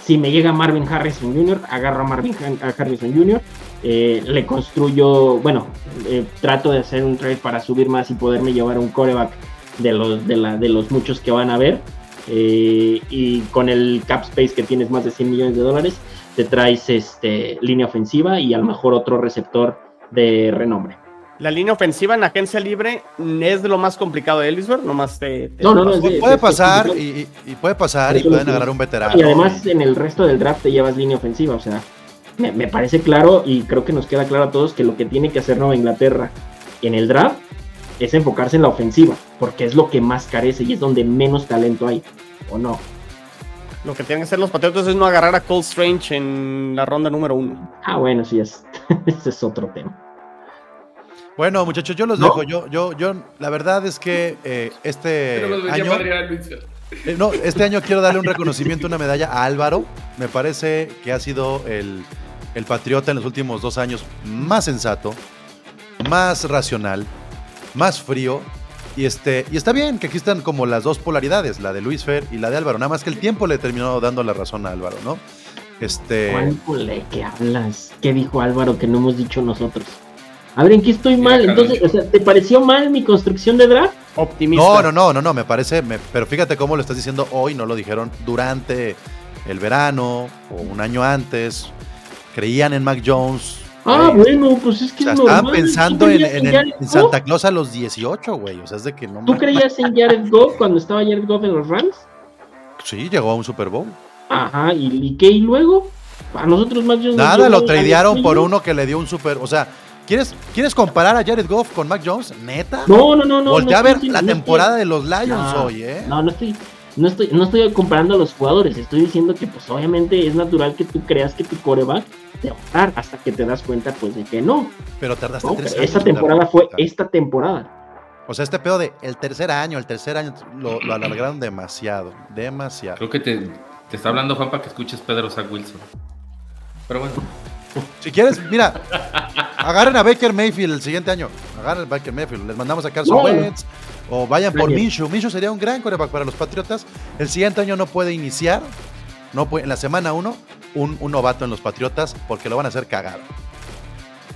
Si me llega Marvin Harrison Jr., agarro a Marvin Harrison Jr., eh, le construyo, bueno, eh, trato de hacer un trade para subir más y poderme llevar un coreback de los, de, la, de los muchos que van a ver. Eh, y con el cap space que tienes más de 100 millones de dólares, te traes este, línea ofensiva y a lo mejor otro receptor de renombre. La línea ofensiva en agencia libre es de lo más complicado de Ellisberg, nomás te, no, no, no, puede, pasar y, puede pasar y pueden agarrar un veterano. Y además en el resto del draft te llevas línea ofensiva, o sea, me, me, parece claro y creo que nos queda claro a todos que lo que tiene que hacer Nueva Inglaterra en el draft es enfocarse en la ofensiva, porque es lo que más carece y es donde menos talento hay, ¿o no? Lo que tienen que hacer los Patriotas es no agarrar a Cole Strange en la ronda número uno. Ah, bueno, sí, es. (laughs) ese es otro tema. Bueno, muchachos, yo los dejo. Yo, yo, yo, la verdad es que eh, este año. Eh, no, este año quiero darle un reconocimiento, una medalla a Álvaro. Me parece que ha sido el, el patriota en los últimos dos años más sensato, más racional, más frío y, este, y está bien que existan como las dos polaridades, la de Luis Fer y la de Álvaro. Nada más que el tiempo le terminó dando la razón a Álvaro, ¿no? Este. ¿Cuál ¿Qué hablas? ¿Qué dijo Álvaro que no hemos dicho nosotros? A ver, ¿en qué estoy mal? Entonces, ¿te pareció mal mi construcción de draft? optimista. No, no, no, no, no, me parece, me- pero fíjate cómo lo estás diciendo hoy, no lo dijeron durante el verano o un año antes. Creían en Mac Jones. Ah, güey. bueno, pues es que O sea, es estaban pensando ¿Tú en? Santa Claus a los 18, güey. O sea, es de que no ¿Tú creías en Jared Goff cuando estaba Jared Goff en los Rams? Sí, llegó a un Super Bowl. Ajá, ¿y, y qué? ¿Y luego? A nosotros más Jones Nada, lo tradearon por uno que le dio un super. O sea, ¿quieres, ¿quieres comparar a Jared Goff con Mac Jones? ¿Neta? No, no, no, no. Voltea no a ver estoy- la no estoy- temporada de los Lions No, hoy, ¿eh? No, no estoy, no estoy, no estoy comparando a los jugadores, estoy diciendo que pues obviamente es natural que tú creas que tu coreback te va a dar hasta que te das cuenta pues de que no. Pero tardaste ¿no? tres años. Esta temporada fue cuenta. esta temporada. O sea, este pedo de el tercer año, el tercer año, lo, lo alargaron demasiado. Demasiado. Creo que te, te está hablando Juan para que escuches Pedro Zach Wilson. Pero bueno, Si quieres, mira, agarren a Baker Mayfield el siguiente año. Agarren a Baker Mayfield. Les mandamos a Carson No. Wentz. O vayan por. Minshew. Minshew sería un gran coreback para los Patriotas. El siguiente año no puede iniciar. No puede, en la semana uno, un, un novato en los Patriotas porque lo van a hacer cagado.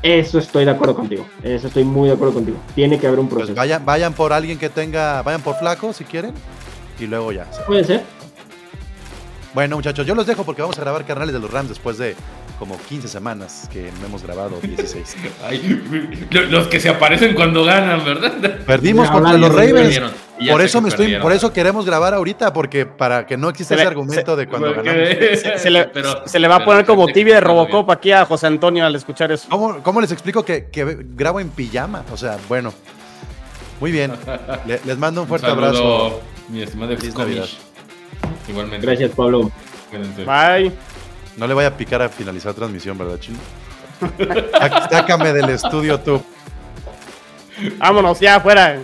Eso estoy de acuerdo contigo. Eso estoy muy de acuerdo contigo. Tiene que haber un Pues proceso. vayan, vayan por alguien que tenga, vayan por flaco si quieren. Y luego ya. Puede ser. Bueno, muchachos, yo los dejo porque vamos a grabar carnales de los Rams después de como 15 semanas que no hemos grabado 16. (laughs) ay, lo- los que se aparecen cuando ganan, ¿verdad? Perdimos Ya, contra los Ravens. Por eso me estoy, por eso queremos grabar ahorita, porque para que no exista Se ese le- argumento de cuando ganamos. (laughs) Se, se le, pero- se le va a poner como tibia de Robocop aquí a José Antonio al escuchar eso. ¿Cómo, cómo les explico que, que grabo en pijama? O sea, bueno. Muy bien. (laughs) Le- les mando un fuerte saludo, abrazo. Mi estimado. Igualmente. Gracias, Pablo. Bye. No le vaya a picar a finalizar transmisión, ¿verdad, chino? (laughs) Sácame del estudio tú. Vámonos, ya, fuera.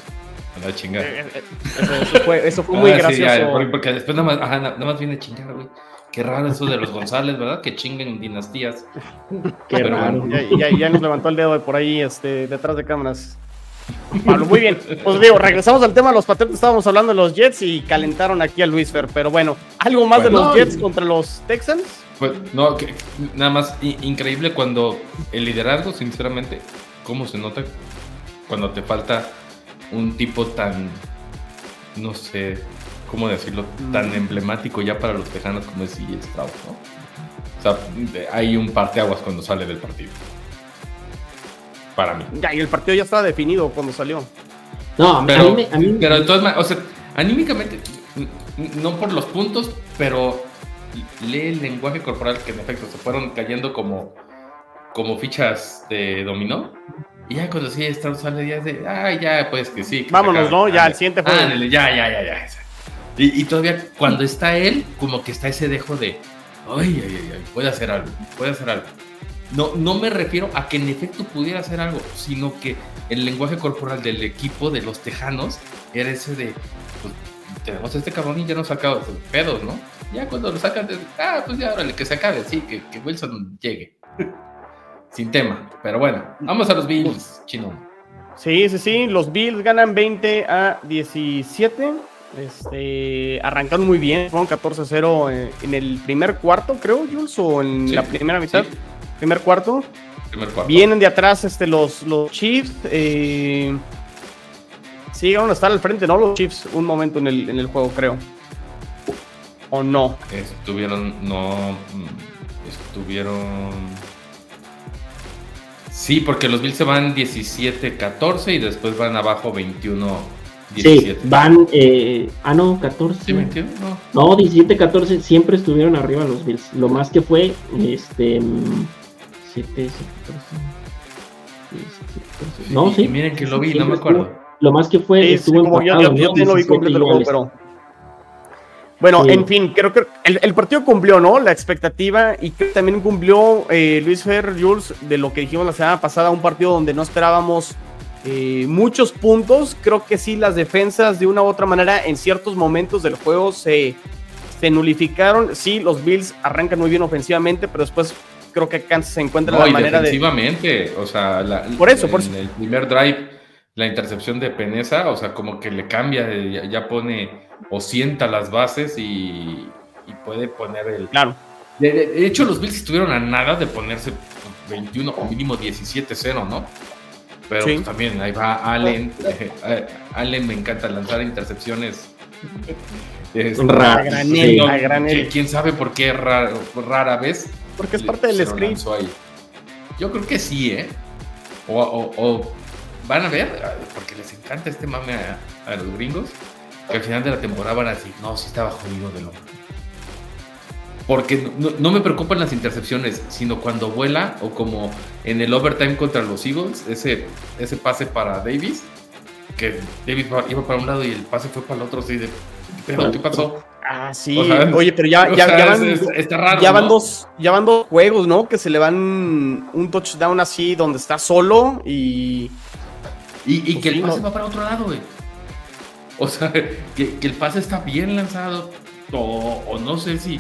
A la chingada. Eh, eh, Eso, eso fue, eso fue muy Ah, sí, gracioso. ya, porque, después nada más, ajá, na- nada más viene a chingar, güey. Qué raro eso de los González, ¿verdad? Que chinguen dinastías. Qué Pero raro. bueno. Ya, ya- ya nos levantó el dedo de por ahí, este, detrás de cámaras. Pablo, muy bien. Pues digo, regresamos al tema de los Patriotas. Estábamos hablando de los Jets y calentaron aquí a Luis Fer. Pero bueno, ¿algo más de los Jets contra los Texans? Pues, no, que- nada más i- increíble cuando el liderazgo, sinceramente, cómo se nota cuando te falta un tipo tan, no sé, cómo decirlo, tan emblemático ya para los tejanos como es CJ Stroud, ¿no? O sea, de- hay un parteaguas cuando sale del partido. Para mí. Ya, y el partido ya estaba definido cuando salió. No, a mí, Pero, me- a mí- pero de todas maneras, o sea, anímicamente, no por los puntos, pero lee el lenguaje corporal que en efecto se fueron cayendo como, como fichas de dominó. Y ya cuando sí Stroud sale, ya de, ay, ya, pues que sí. que Vámonos, acabe". ¿no? Ya, el siguiente ándale, ya, ya, ya, ya. Y, y todavía cuando está él, como que está ese dejo de, ay, ay, ay, puede hacer algo, puede hacer algo. No, no me refiero a que en efecto pudiera hacer algo, sino que el lenguaje corporal del equipo de los tejanos era ese de, pues, tenemos a este cabrón y ya nos sacamos pedos, ¿no? Ya cuando lo sacan, de, ah, pues ya, órale, que se acabe, sí, que, que Wilson llegue. (laughs) Sin tema, pero bueno, vamos a los Bills, chino. Sí, sí, sí. Los Bills ganan 20 a 17. Este, arrancaron muy bien. Fueron 14-0 en, en el primer cuarto, creo, Jules, o en Sí, la primera mitad. sí. Primer cuarto. Primer cuarto. Vienen de atrás este, los, los Chiefs. Eh, sí, llegaron a estar al frente, ¿no? Los Chiefs un momento en el, en el juego, creo. ¿O no? Estuvieron, no, mm, estuvieron... Sí, porque los Bills se van 17-14 y después van abajo 21-17. sí, van. Eh, ah, no, 14. ¿Sí, 21? No. No, 17, 14, siempre estuvieron arriba los Bills. Lo más que fue, este, mm, 7, 7, 14. No, Y- sí. y miren que lo vi, no me acuerdo. estuvo- lo más que fue, Sí, sí, estuvo como yo, empatado, yo, yo ¿no? lo vi 17 completo pero. Bueno, Sí. en fin, creo que el, el partido cumplió, ¿no? La expectativa y creo que también cumplió eh, Luis Fer, Jules, de lo que dijimos la semana pasada, un partido donde no esperábamos eh, muchos puntos. Creo que sí, las defensas de una u otra manera en ciertos momentos del juego se, se nulificaron. Sí, los Bills arrancan muy bien ofensivamente, pero después creo que Kansas se encuentra No, la y manera de... defensivamente, o sea, la- Por eso, por en eso. el primer drive, la intercepción de Peneza, o sea, como que le cambia, de- ya, ya pone o sienta las bases y, y puede poner el... Claro. De, de- de hecho, los Bills estuvieron a nada de ponerse 21 o mínimo 17-0, ¿no? Pero pues, también ahí va Allen. (laughs) Eh, Allen me encanta lanzar intercepciones. Es, rara, granel, ¿Quién sabe por qué rara, rara vez? Porque es parte del script. Yo creo que sí, ¿eh? O, van a ver, porque les encanta este mame a, los gringos, que al final de la temporada van a decir, no, sí estaba jodido de loco porque no, me preocupan las intercepciones, sino cuando vuela o como en el overtime contra los Eagles, ese, ese pase para Davis, que Davis iba para un lado y el pase fue para el otro, así de, ¿pero qué pasó? Ah, sí. Oye, pero ya, ya, van, ya van dos, ya van dos juegos, ¿no? Que se le van un touchdown así donde está solo y. Y, pues que el pase va para otro lado, güey. O sea, (laughs) que, el pase está bien lanzado. o no sé si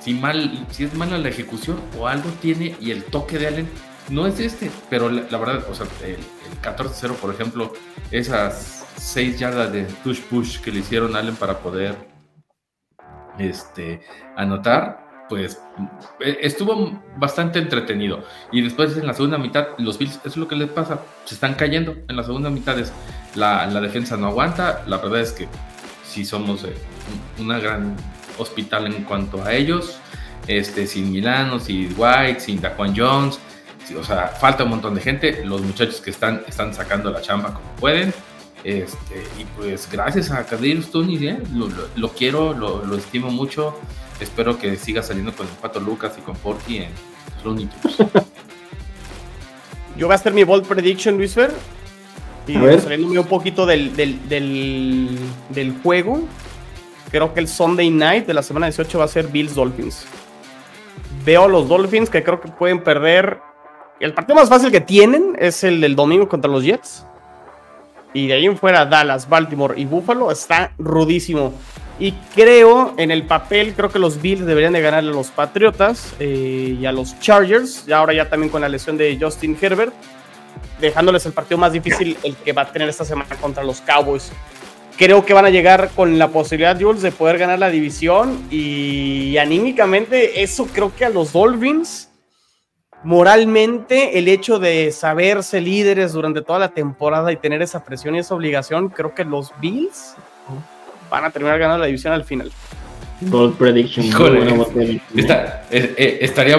si, mal, si es mala la ejecución o algo tiene y el toque de Allen no es este, pero la, verdad, o sea, el, 14-0, por ejemplo, esas 6 yardas de push push que le hicieron a Allen para poder este, anotar, pues e, estuvo bastante entretenido. Y después en la segunda mitad, los Bills, es lo que les pasa, se están cayendo. En la segunda mitad es la, la defensa no aguanta. La verdad es que si somos eh, una gran hospital en cuanto a ellos, este, sin Milano, sin White, sin Daquan Jones, o sea, falta un montón de gente, los muchachos que están, están sacando la chamba como pueden, este, y pues gracias a Kadir Stunis, ¿eh? lo, quiero, lo, estimo mucho, espero que siga saliendo con el Pato Lucas y con Porky en Looney Yo voy a hacer mi bold prediction, Luis Fer. Y saliéndome un poquito del, del, del, del juego, Creo que el Sunday night de la semana 18 va a ser Bills Dolphins. Veo los Dolphins que creo que pueden perder. El partido más fácil que tienen es el del domingo contra los Jets. Y de ahí en fuera, Dallas, Baltimore y Buffalo está rudísimo. Y creo, en el papel, creo que los Bills deberían de ganarle a los Patriotas eh, y a los Chargers. Y ahora ya también con la lesión de Justin Herbert. Dejándoles el partido más difícil, el que va a tener esta semana contra los Cowboys creo que van a llegar con la posibilidad, Jules, de poder ganar la división. Y anímicamente, eso creo que a los Dolphins, moralmente, el hecho de saberse líderes durante toda la temporada y tener esa presión y esa obligación, creo que los Bills van a terminar ganando la división al final. Gold prediction. Eh, eh, estaría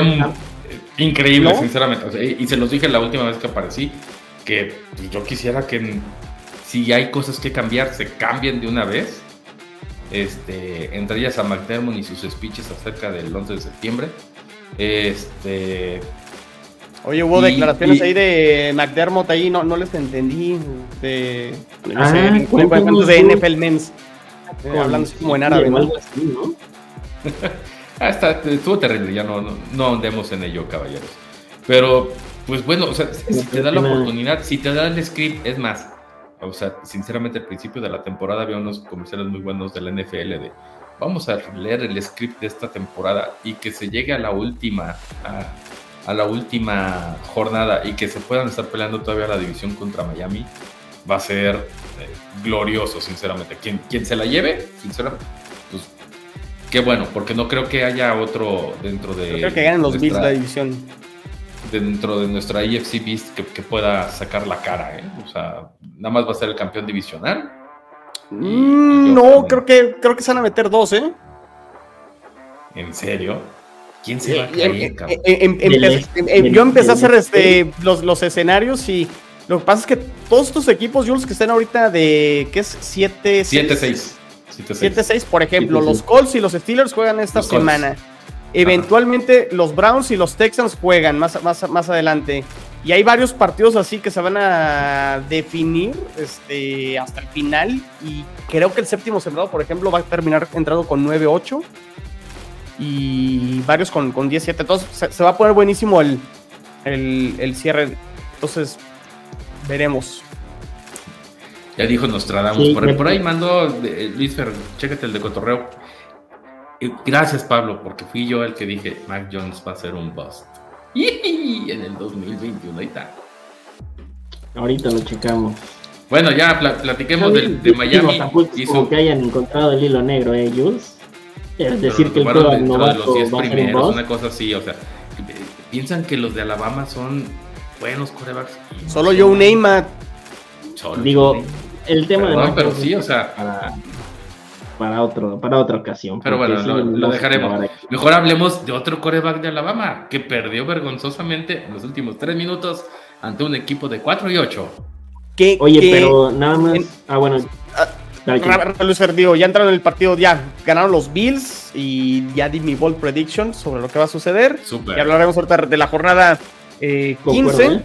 increíble, sinceramente. y se los dije la última vez que aparecí, que yo quisiera que si hay cosas que cambiar, se cambien de una vez. Este, entre ellas a McDermott y sus speeches acerca del 11 de septiembre. Este. Oye, hubo declaraciones ahí de McDermott ahí, no, no les entendí. De, ah, de NFL Men's. Eh, hablando así como en árabe, ¿no? (laughs) ah, está, estuvo terrible, ya no, no, no andemos en ello, caballeros. Pero, pues bueno, o sea, si te da la oportunidad, si te da el script, es más, o sea, sinceramente al principio de la temporada había unos comerciales muy buenos de la NFL de vamos a leer el script de esta temporada y que se llegue a la última a, la última jornada y que se puedan estar peleando todavía la división contra Miami va a ser eh, glorioso sinceramente quien, quien se la lleve sinceramente pues qué bueno porque no creo que haya otro dentro de creo que ganen los Bills la división dentro de nuestra IFC Beast que, pueda sacar la cara, ¿eh? O sea, nada más va a ser el campeón divisional. Mm, no, creo que, creo que se van a meter dos, ¿eh? ¿En serio? ¿Quién se va a caer, Yo empecé a hacer este, los, los escenarios y lo que pasa es que todos estos equipos, Jules, que están ahorita de, ¿qué es? 7-6. 7-6. 7-6, por ejemplo, los Colts y los Steelers juegan esta semana. Eventualmente los Browns y los Texans juegan más, más, más adelante. Y hay varios partidos así que se van a definir este, hasta el final. Y creo que el séptimo sembrado, por ejemplo, va a terminar entrando con 9-8. Y varios con, con 10-7. Entonces se, va a poner buenísimo el, el, cierre. Entonces, veremos. Ya dijo Nostradamus. por, por, ahí mandó eh, Luis Fer, chécate el de Cotorreo gracias, Pablo, porque fui yo el que dije, Mac Jones va a ser un bust. Y (laughs) en el 2021, ahí está. Ahorita lo checamos. Bueno, ya platiquemos de, Miami. Hizo... que hayan encontrado el hilo negro, ¿eh, Jules? Es decir, que el novato va a ser un Una cosa así, o sea, piensan que los de Alabama son buenos corebacks. Solo Joe Neymar. Digo, el tema de. pero sí, o sea. Para, para, otro, para otra ocasión. Pero bueno, lo, dejaremos. Mejor hablemos de otro coreback de Alabama que perdió vergonzosamente en los últimos tres minutos ante un equipo de 4 y 8. Oye, pero nada más. ah, bueno. Uh, Luis digo, ya entraron en el partido, ya ganaron los Bills y ya di mi bold prediction sobre lo que va a suceder. Super. Y hablaremos ahorita de la jornada 15. Eh,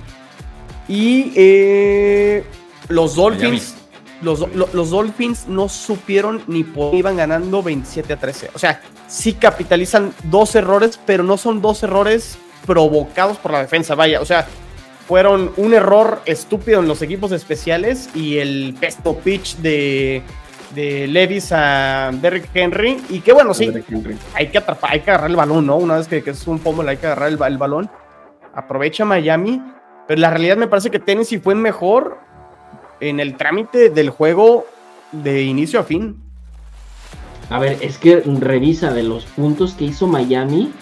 y eh, los Dolphins. Los, los, Dolphins no supieron ni por iban ganando 27 a 13. O sea, sí capitalizan dos errores, pero no son dos errores provocados por la defensa. Vaya, o sea, fueron un error estúpido en los equipos especiales y el pesto pitch de, de Levis a Derrick Henry. Y que bueno, sí, hay que atrapar, hay que agarrar el balón, ¿no? Una vez que, es un pomo, hay que agarrar el, el, balón. Aprovecha Miami, pero la realidad me parece que Tennessee fue mejor en el trámite del juego de inicio a fin. A ver, es que revisa de los puntos que hizo Miami,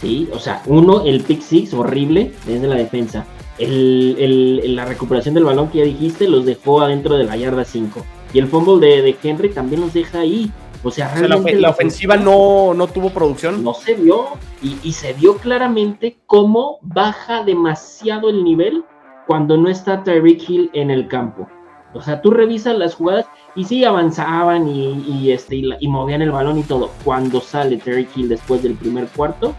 sí, o sea, uno, el pick six horrible desde la defensa. El, la recuperación del balón que ya dijiste los dejó adentro de la yarda 5. Y el fumble de, Henry también los deja ahí. O sea, realmente la, ofensiva no, no, tuvo producción. No se vio. Y, y, se vio claramente cómo baja demasiado el nivel cuando no está Tyreek Hill en el campo. O sea, tú revisas las jugadas y sí avanzaban y, este, y, movían el balón y todo. Cuando sale Tyreek Hill después del primer cuarto,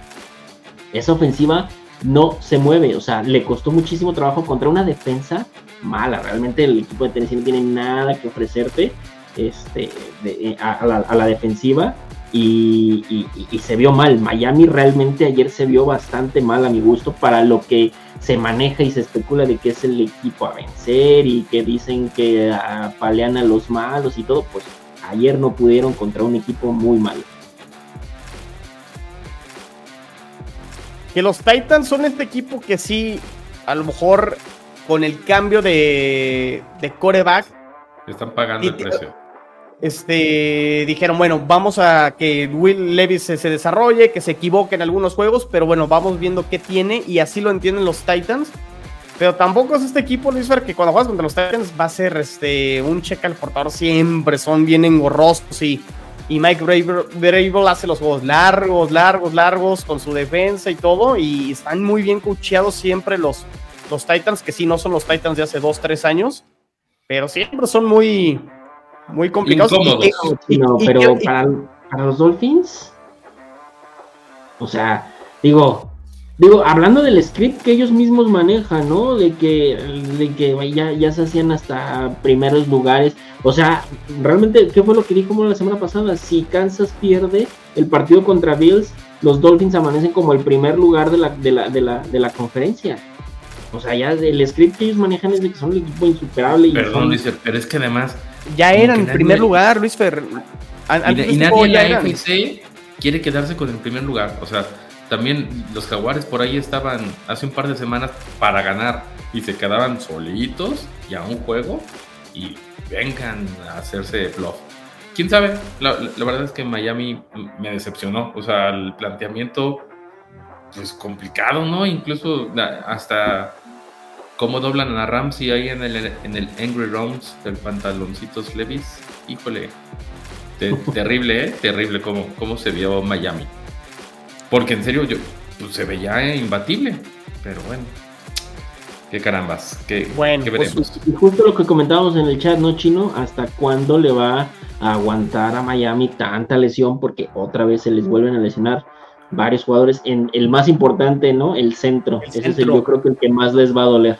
esa ofensiva no se mueve. O sea, le costó muchísimo trabajo contra una defensa mala. Realmente el equipo de Tennessee no tiene nada que ofrecerte este, eh, a, la, defensiva. Y, y, se vio mal. Miami realmente ayer se vio bastante mal a mi gusto para lo que se maneja y se especula de que es el equipo a vencer y que dicen que apalean a los malos y todo. Pues ayer no pudieron contra un equipo muy malo. que los Titans son este equipo que sí, a lo mejor con el cambio de, de coreback. Están pagando el precio. Este, dijeron, bueno, vamos a que Will Levis se, desarrolle, que se equivoque en algunos juegos, pero bueno, vamos viendo qué tiene y así lo entienden los Titans. Pero tampoco es este equipo, Luis Fer, que cuando juegas contra los Titans va a ser este, un cheque al portador siempre, son bien engorrosos y y Mike Vrabel hace los juegos largos, largos, largos con su defensa y todo. Y están muy bien coacheados siempre los, los Titans, que sí no son los Titans de hace dos, tres años, pero siempre son muy, muy complicados. pero para, para los Dolphins, o sea, digo, Digo, hablando del script que ellos mismos manejan, ¿no? De que, de que ya, ya se hacían hasta primeros lugares. O sea, realmente, ¿qué fue lo que dijo la semana pasada? Si Kansas pierde el partido contra Bills, los Dolphins amanecen como el primer lugar de la, de la, de la, de la conferencia. O sea, ya el script que ellos manejan es de que son el equipo insuperable. Perdón, Luis, pero es que además. Ya eran en primer lugar, Luis Fer. y, nadie en la FC quiere quedarse con el primer lugar. O sea, también los jaguares por ahí estaban hace un par de semanas para ganar y se quedaban solitos y a un juego y vengan a hacerse bluff. ¿Quién sabe? La, verdad es que Miami me decepcionó. O sea, el planteamiento, pues complicado, ¿no? Incluso hasta cómo doblan a Ramsey ahí en el, en el Angry Rounds del pantaloncitos Levis. Híjole, (laughs) terrible, ¿eh? Terrible cómo, cómo se vio Miami. Porque en serio, yo pues, se veía imbatible. Pero bueno. Qué carambas. Qué, bueno, pues, justo lo que comentábamos en el chat, ¿no, Chino? ¿Hasta cuándo le va a aguantar a Miami tanta lesión? Porque otra vez se les vuelven a lesionar varios jugadores. En el más importante, ¿no? El centro. Ese es el, yo creo que el que más les va a doler.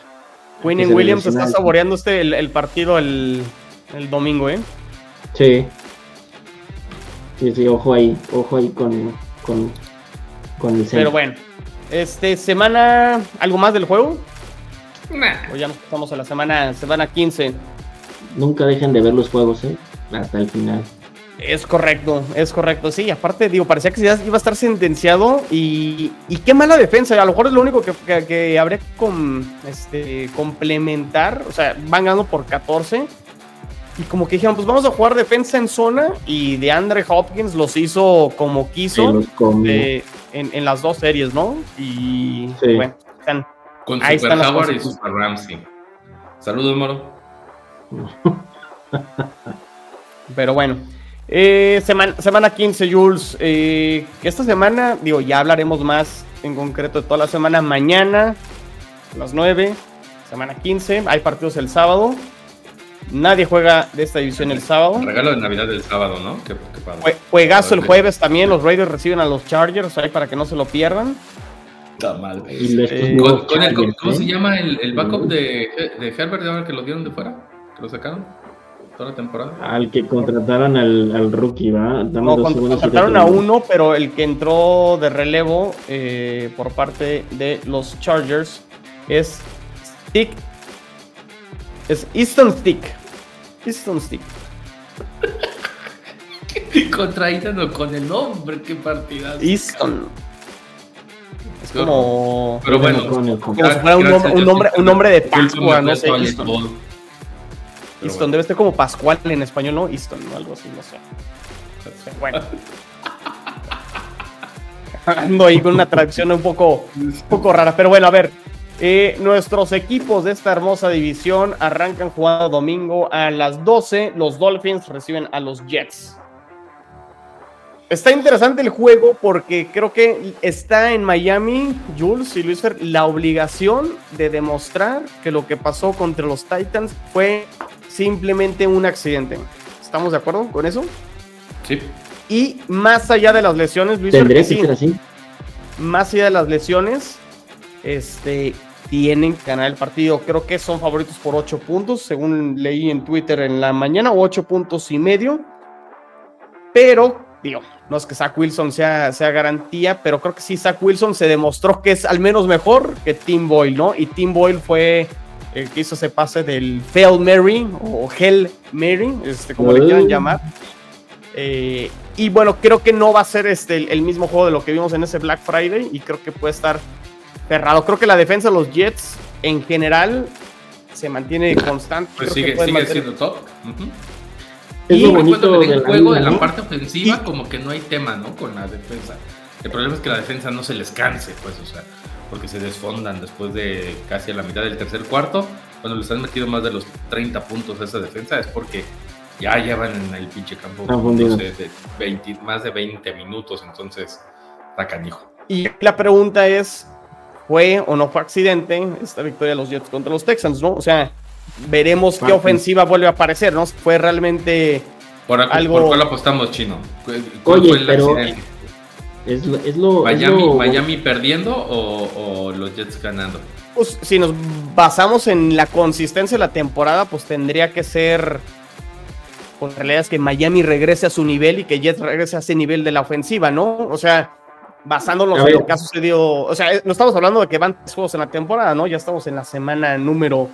Quinn Williams está saboreando este el, partido el, el, domingo, ¿eh? Sí. Sí, sí, ojo ahí, ojo ahí con, con, pero bueno, este semana, ¿algo más del juego? Nah. O ya nos pasamos a la semana, semana 15. Nunca dejen de ver los juegos, ¿eh? Hasta el final. Es correcto, es correcto. Sí, aparte, digo, parecía que ya iba a estar sentenciado y, y qué mala defensa. A lo mejor es lo único que, que, habría que este, complementar. O sea, van ganando por 14 y como que dijeron, pues vamos a jugar defensa en zona. Y de Andre Hopkins los hizo como quiso en, las dos series, ¿no? Y bueno, están Con Super Howard y Super Ramsey. Saludos, Moro. Pero bueno. Eh, semana, semana 15, Jules. Eh, esta semana, digo, ya hablaremos más en concreto de toda la semana. Mañana, a las 9, semana 15. Hay partidos el sábado. Nadie juega de esta división el sábado. Regalo de Navidad del sábado, ¿no? Qué, Juegazo el jueves también. Los Raiders reciben a los Chargers ahí para que no se lo pierdan. Está mal. Eh, ¿Cómo se llama el, backup de, de Herbert ahora que lo dieron de fuera? ¿Que lo sacaron? Toda la temporada. Al que contrataron al, rookie, ¿va? no, contrataron a uno, pero el que entró de relevo eh, por parte de los Chargers es Stick. Es Easton Stick. Easton Stick. (laughs) Contraítanos con el nombre, qué partida. Easton. Es como. Pero bueno, como, si fuera un, nombre, un, nombre, de Pascua, no sé. Easton, debe ser como Pascual en español, ¿no? Easton, ¿no? Algo así, no sé. Bueno. (laughs) Ando ahí con una traducción un poco, un poco rara. Pero bueno, a ver. Eh, nuestros equipos de esta hermosa división arrancan jugando domingo a las 12. Los Dolphins reciben a los Jets. Está interesante el juego porque creo que está en Miami, Jules y Luis Fer, la obligación de demostrar que lo que pasó contra los Titans fue simplemente un accidente. ¿Estamos de acuerdo con eso? Sí. Y más allá de las lesiones, Luis Tendría que ser así. Más allá de las lesiones, este, tienen que ganar el partido. Creo que son favoritos por 8 puntos, según leí en Twitter en la mañana, o 8 puntos y medio. Pero, digo, no es que Zach Wilson sea, sea garantía, pero creo que sí, Zach Wilson se demostró que es al menos mejor que Tim Boyle, ¿no? Y Tim Boyle fue el que hizo ese pase del Fail Mary o Hell Mary, este, como le quieran llamar. Eh, y bueno, creo que no va a ser este, el, mismo juego de lo que vimos en ese Black Friday y creo que puede estar cerrado. Creo que la defensa de los Jets en general se mantiene constante. Pues sigue, siendo top. y bonito en el juego de la parte ofensiva, como que no hay tema, ¿no? Con la defensa. El problema es que la defensa no se les canse, pues, o sea porque se desfondan después de casi a la mitad del tercer cuarto. Cuando les han metido más de los 30 puntos a esa defensa es porque ya llevan en el pinche campo de 20, más de 20 minutos, entonces está canijo. Y la pregunta es, ¿fue o no fue accidente esta victoria de los Jets contra los Texans, no? O sea, veremos qué ofensiva vuelve a aparecer, ¿no? Fue realmente por, algo... ¿Por cuál apostamos, Chino? ¿Cuál fue el accidente? Es lo, Miami, perdiendo o, los Jets ganando. Pues si nos basamos en la consistencia de la temporada, pues tendría que ser. Pues en realidad es que Miami regrese a su nivel y que Jets regrese a ese nivel de la ofensiva, ¿no? O sea, basándonos en lo que ha sucedido. O sea, no estamos hablando de que van tres juegos en la temporada, ¿no? Ya estamos en la semana número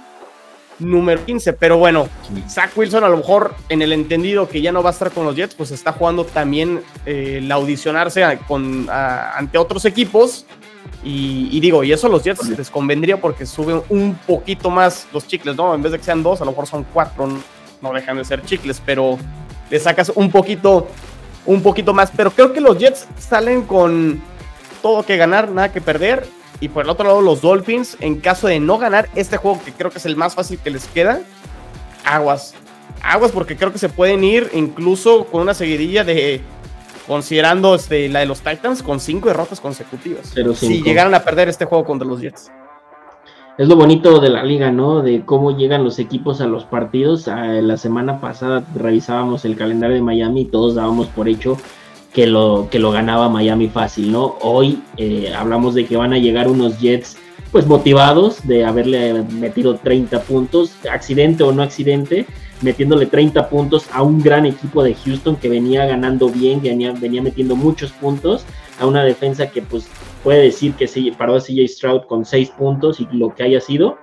número 15. Pero bueno, Zach Wilson a lo mejor en el entendido que ya no va a estar con los Jets, pues está jugando también eh, el audicionarse con, ante otros equipos. Y, digo, y eso a los Jets les convendría porque suben un poquito más los chicles, ¿no? En vez de que sean dos, a lo mejor son cuatro, no, dejan de ser chicles, pero le sacas un poquito, un poquito más. Pero creo que los Jets salen con todo que ganar, nada que perder y por el otro lado, los Dolphins, en caso de no ganar este juego, que creo que es el más fácil que les queda, aguas. Aguas porque creo que se pueden ir incluso con una seguidilla de, considerando este, la de los Titans, con cinco derrotas consecutivas. Si llegaran a perder este juego contra los Jets. Es lo bonito de la liga, ¿no? De cómo llegan los equipos a los partidos. Ah, la semana pasada revisábamos el calendario de Miami y todos dábamos por hecho que lo, que lo ganaba Miami fácil, ¿no? Hoy eh, hablamos de que van a llegar unos Jets pues motivados de haberle metido 30 puntos, accidente o no accidente, metiéndole 30 puntos a un gran equipo de Houston que venía ganando bien, que venía, venía metiendo muchos puntos, a una defensa que pues puede decir que se paró a CJ Stroud con 6 puntos y lo que haya sido.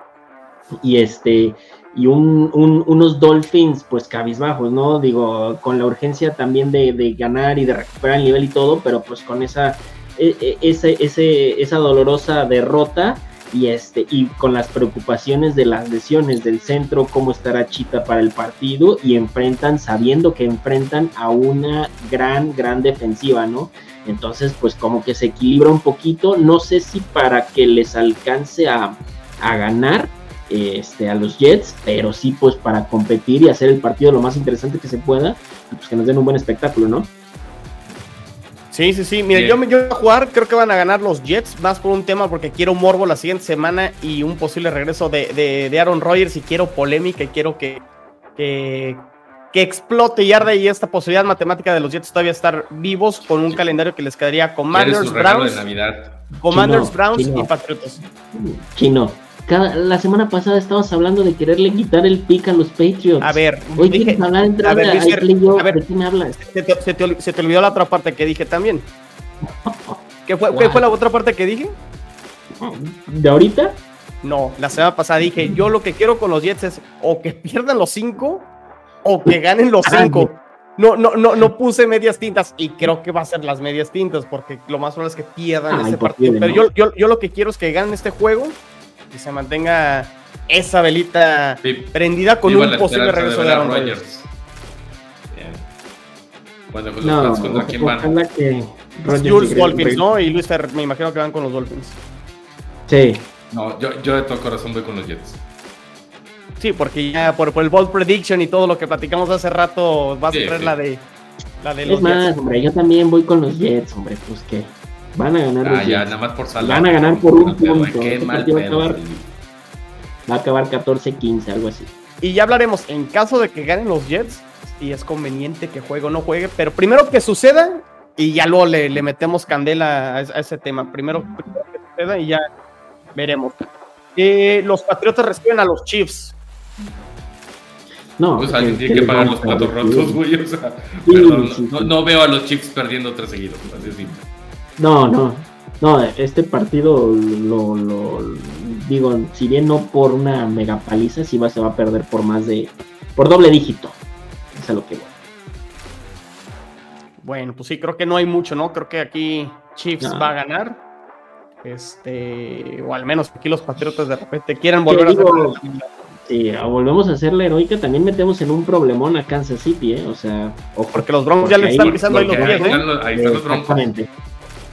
Y este, y un, unos Dolphins pues cabizbajos, ¿no? Digo, con la urgencia también de, ganar y de recuperar el nivel y todo, pero pues con esa, e, e, esa dolorosa derrota y, este, y con las preocupaciones de las lesiones del centro, cómo estará Chita para el partido y enfrentan, sabiendo que enfrentan a una gran, gran defensiva, ¿no? Entonces pues como que se equilibra un poquito, no sé si para que les alcance a a ganar este, a los Jets, pero sí pues para competir y hacer el partido lo más interesante que se pueda, pues que nos den un buen espectáculo, ¿no? Sí, sí, sí. Mira, yo me voy a jugar, creo que van a ganar los Jets, más por un tema porque quiero morbo la siguiente semana y un posible regreso de, de, Aaron Rodgers y quiero polémica y quiero que, que, que explote y arde y esta posibilidad matemática de los Jets todavía estar vivos con un calendario que les quedaría Commanders, Browns, Commanders, Browns y Patriots. Chino, la semana pasada estábamos hablando de quererle quitar el pick a los Patriots. A ver, hoy dije, hablar de a ver, a ver, ¿de qué me hablas? Se te, olvidó la otra parte que dije también. (laughs) ¿Qué fue, ¿Qué fue la otra parte que dije? ¿De ahorita? No, la semana pasada dije, yo lo que quiero con los Jets es o que pierdan los cinco o que ganen los ah, cinco. No, no, no, no puse medias tintas y creo que va a ser las medias tintas porque lo más probable es que pierdan ese partido. Pero yo, yo, yo, lo que quiero es que ganen este juego y se mantenga esa velita prendida con un posible regreso de Aaron Rodgers. Bueno, pues no, ¿contra quién van? Jules Dolphins, ¿no? Y Luis Fer, me imagino que van con los Dolphins. Sí. No, yo, yo de todo corazón voy con los Jets. Sí, porque ya por, el Bold Prediction y todo lo que platicamos hace rato, vas a traer la de la de los es más, hombre, yo también voy con los Jets, hombre, pues que van a ganar. Ah, ya, nada más por Van a ganar por un punto. Qué este mal va, a acabar, va a acabar 14-15, algo así. Y ya hablaremos en caso de que ganen los Jets, si es conveniente que juegue o no juegue, pero primero que suceda y ya luego le, le metemos candela a, ese tema. Primero, que suceda y ya veremos. Eh, los Patriotas reciben a los Chiefs. No, pues alguien tiene que pagar los platos rotos, güey. O sea, perdón, no, no, veo a los Chiefs perdiendo tres seguidos, así simple. No, no, no, este partido lo, lo, digo, si bien no por una mega paliza, sí va, se va a perder por más de, por doble dígito. Es a lo que voy. Bueno, pues sí, creo que no hay mucho, ¿no? Creo que aquí Chiefs va a ganar. Este, o al menos aquí los Patriotas de repente quieran volver a hacer si volvemos a hacer la heroica, también metemos en un problemón a Kansas City, ¿eh? O sea, porque los Broncos ya le están pisando ahí los pies, ¿eh? Ahí están los Broncos.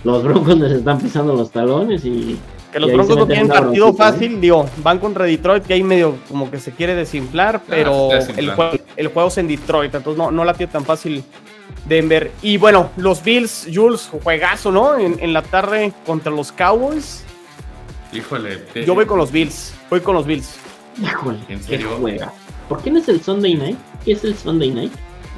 Los Broncos les están pisando los talones y. Que los Broncos no tienen partido fácil, digo, van contra Detroit, que ahí medio como que se quiere desinflar, ah, pero el, juego, el juego es en Detroit, entonces no, no la tiene tan fácil Denver. Y bueno, los Bills, Jules, juegazo, ¿no? En, en la tarde contra los Cowboys. Híjole. Yo voy con los Bills, voy con los Bills. Híjole, ¿en serio? Juega. ¿Por qué no es el Sunday Night? ¿Qué es el Sunday Night?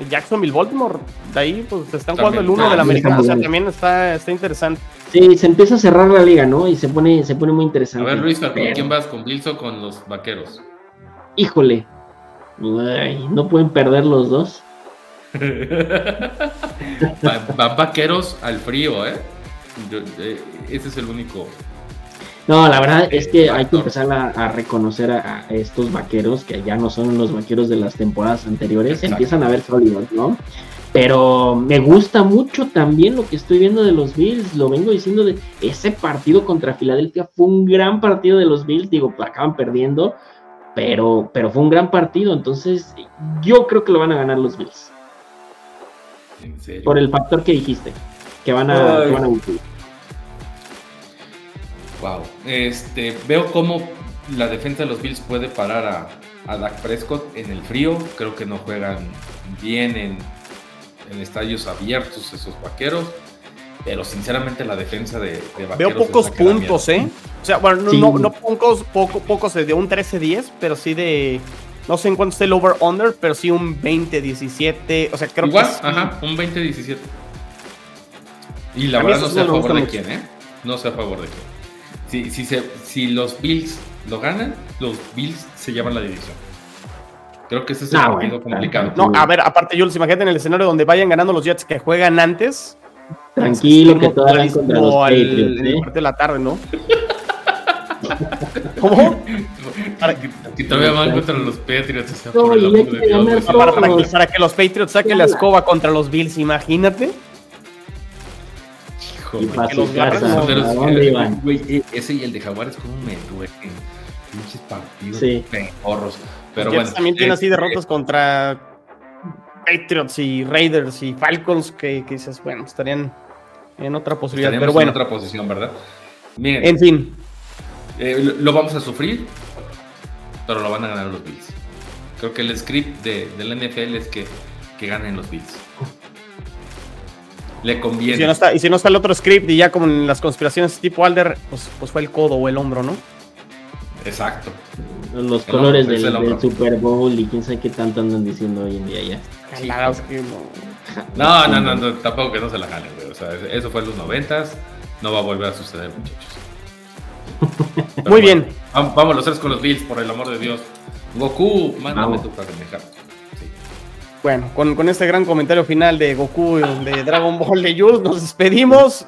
Jacksonville, Baltimore, de ahí pues se están jugando el uno de la americana, o sea, también está, está interesante. Sí, se empieza a cerrar la liga, ¿no? Y se pone, se pone muy interesante. A ver, Luis, ¿con quién vas? ¿Con Bills o con los vaqueros? Híjole, no pueden perder los dos. (laughs) van vaqueros al frío, ¿eh? ¿eh? Ese es el único no, la verdad es que hay que empezar a, reconocer a, estos vaqueros que ya no son los vaqueros de las temporadas anteriores, empiezan a ver sólidos, ¿no? Pero me gusta mucho también lo que estoy viendo de los Bills, lo vengo diciendo de ese partido contra Filadelfia fue un gran partido de los Bills, digo, acaban perdiendo, pero, pero fue un gran partido, entonces yo creo que lo van a ganar los Bills. ¿En serio? Por el factor que dijiste, que van a, que van a Wow. Este, veo cómo la defensa de los Bills puede parar a, a Dak Prescott en el frío. Creo que no juegan bien en, en estadios abiertos esos vaqueros. Pero sinceramente la defensa de, de vaqueros. Veo pocos puntos, ¿eh? O sea, bueno, no, no, pocos, poco, pocos de un 13-10, pero sí de. No sé en cuánto esté el over-under, pero sí un 20-17. O sea, creo Igual, que. ajá, un 20-17. Y la verdad no sé a favor de quién, ¿eh? No sé a favor de quién si, si, se, si los Bills lo ganan, los Bills se llevan la división. Creo que ese es el partido complicado. No, a ver, aparte, Jules, imagínate en el escenario donde vayan ganando los Jets que juegan antes. Tranquilo, que todavía contra los Patriots, ¿eh? parte de la tarde, ¿no? (laughs) ¿Cómo? Para que, todavía van contra los Patriots. para, para, que, para, que, los Patriots saquen la escoba contra los Bills, imagínate. Y para su casa, ¿a dónde iban? E, ese y el de Jaguares, como me duelen. Pinches partidos sí. Pero bueno. También tiene así este, derrotas contra Patriots y Raiders y Falcons que, que dices, bueno, estarían en otra posibilidad. Pero bueno. en otra posición, ¿verdad? Miren, en fin. Eh, lo vamos a sufrir, pero lo van a ganar los Bills. Creo que el script de, del NFL es que, que ganen los Bills. Le conviene. Y si, no está, y si no está el otro script y ya como en las conspiraciones tipo Alder, pues, pues fue el codo o el hombro, ¿no? Exacto. Los colores del, del, Super Bowl y quién sabe qué tanto andan diciendo hoy en día ya. Claro, no. No, no, no, tampoco que no se la jalen, güey. O sea, eso fue en los noventas. No va a volver a suceder, muchachos. (laughs) Muy bien. Vamos los tres con los Bills, por el amor de Dios. Goku, mándame tu pendeja. Bueno, con, con, este gran comentario final de Goku, de Dragon Ball de Jules, nos despedimos.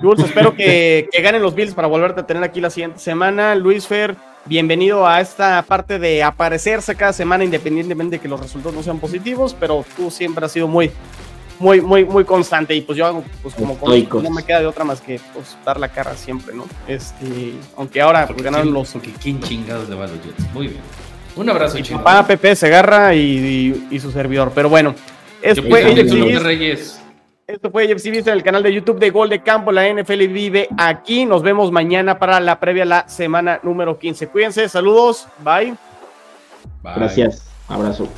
Jules, espero que, (laughs) que, ganen los Bills para volverte a tener aquí la siguiente semana. Luis Fer, bienvenido a esta parte de aparecerse cada semana, independientemente de que los resultados no sean positivos, pero tú siempre has sido muy, muy, muy, muy constante y pues yo hago, pues como no me queda de otra más que pues, dar la cara siempre, ¿no? Este, aunque ahora pues, ganaron los... Porque quién chingados de los Jets. Muy bien. Un abrazo, chido. Papá, Pepe, Segarra y, y, su servidor. Pero bueno, esto fue Reyes. Esto fue en el canal de YouTube de Gol de Campo. La NFL vive aquí. Nos vemos mañana para la previa la semana número 15. Cuídense, saludos. Bye. Bye. Gracias. Abrazo.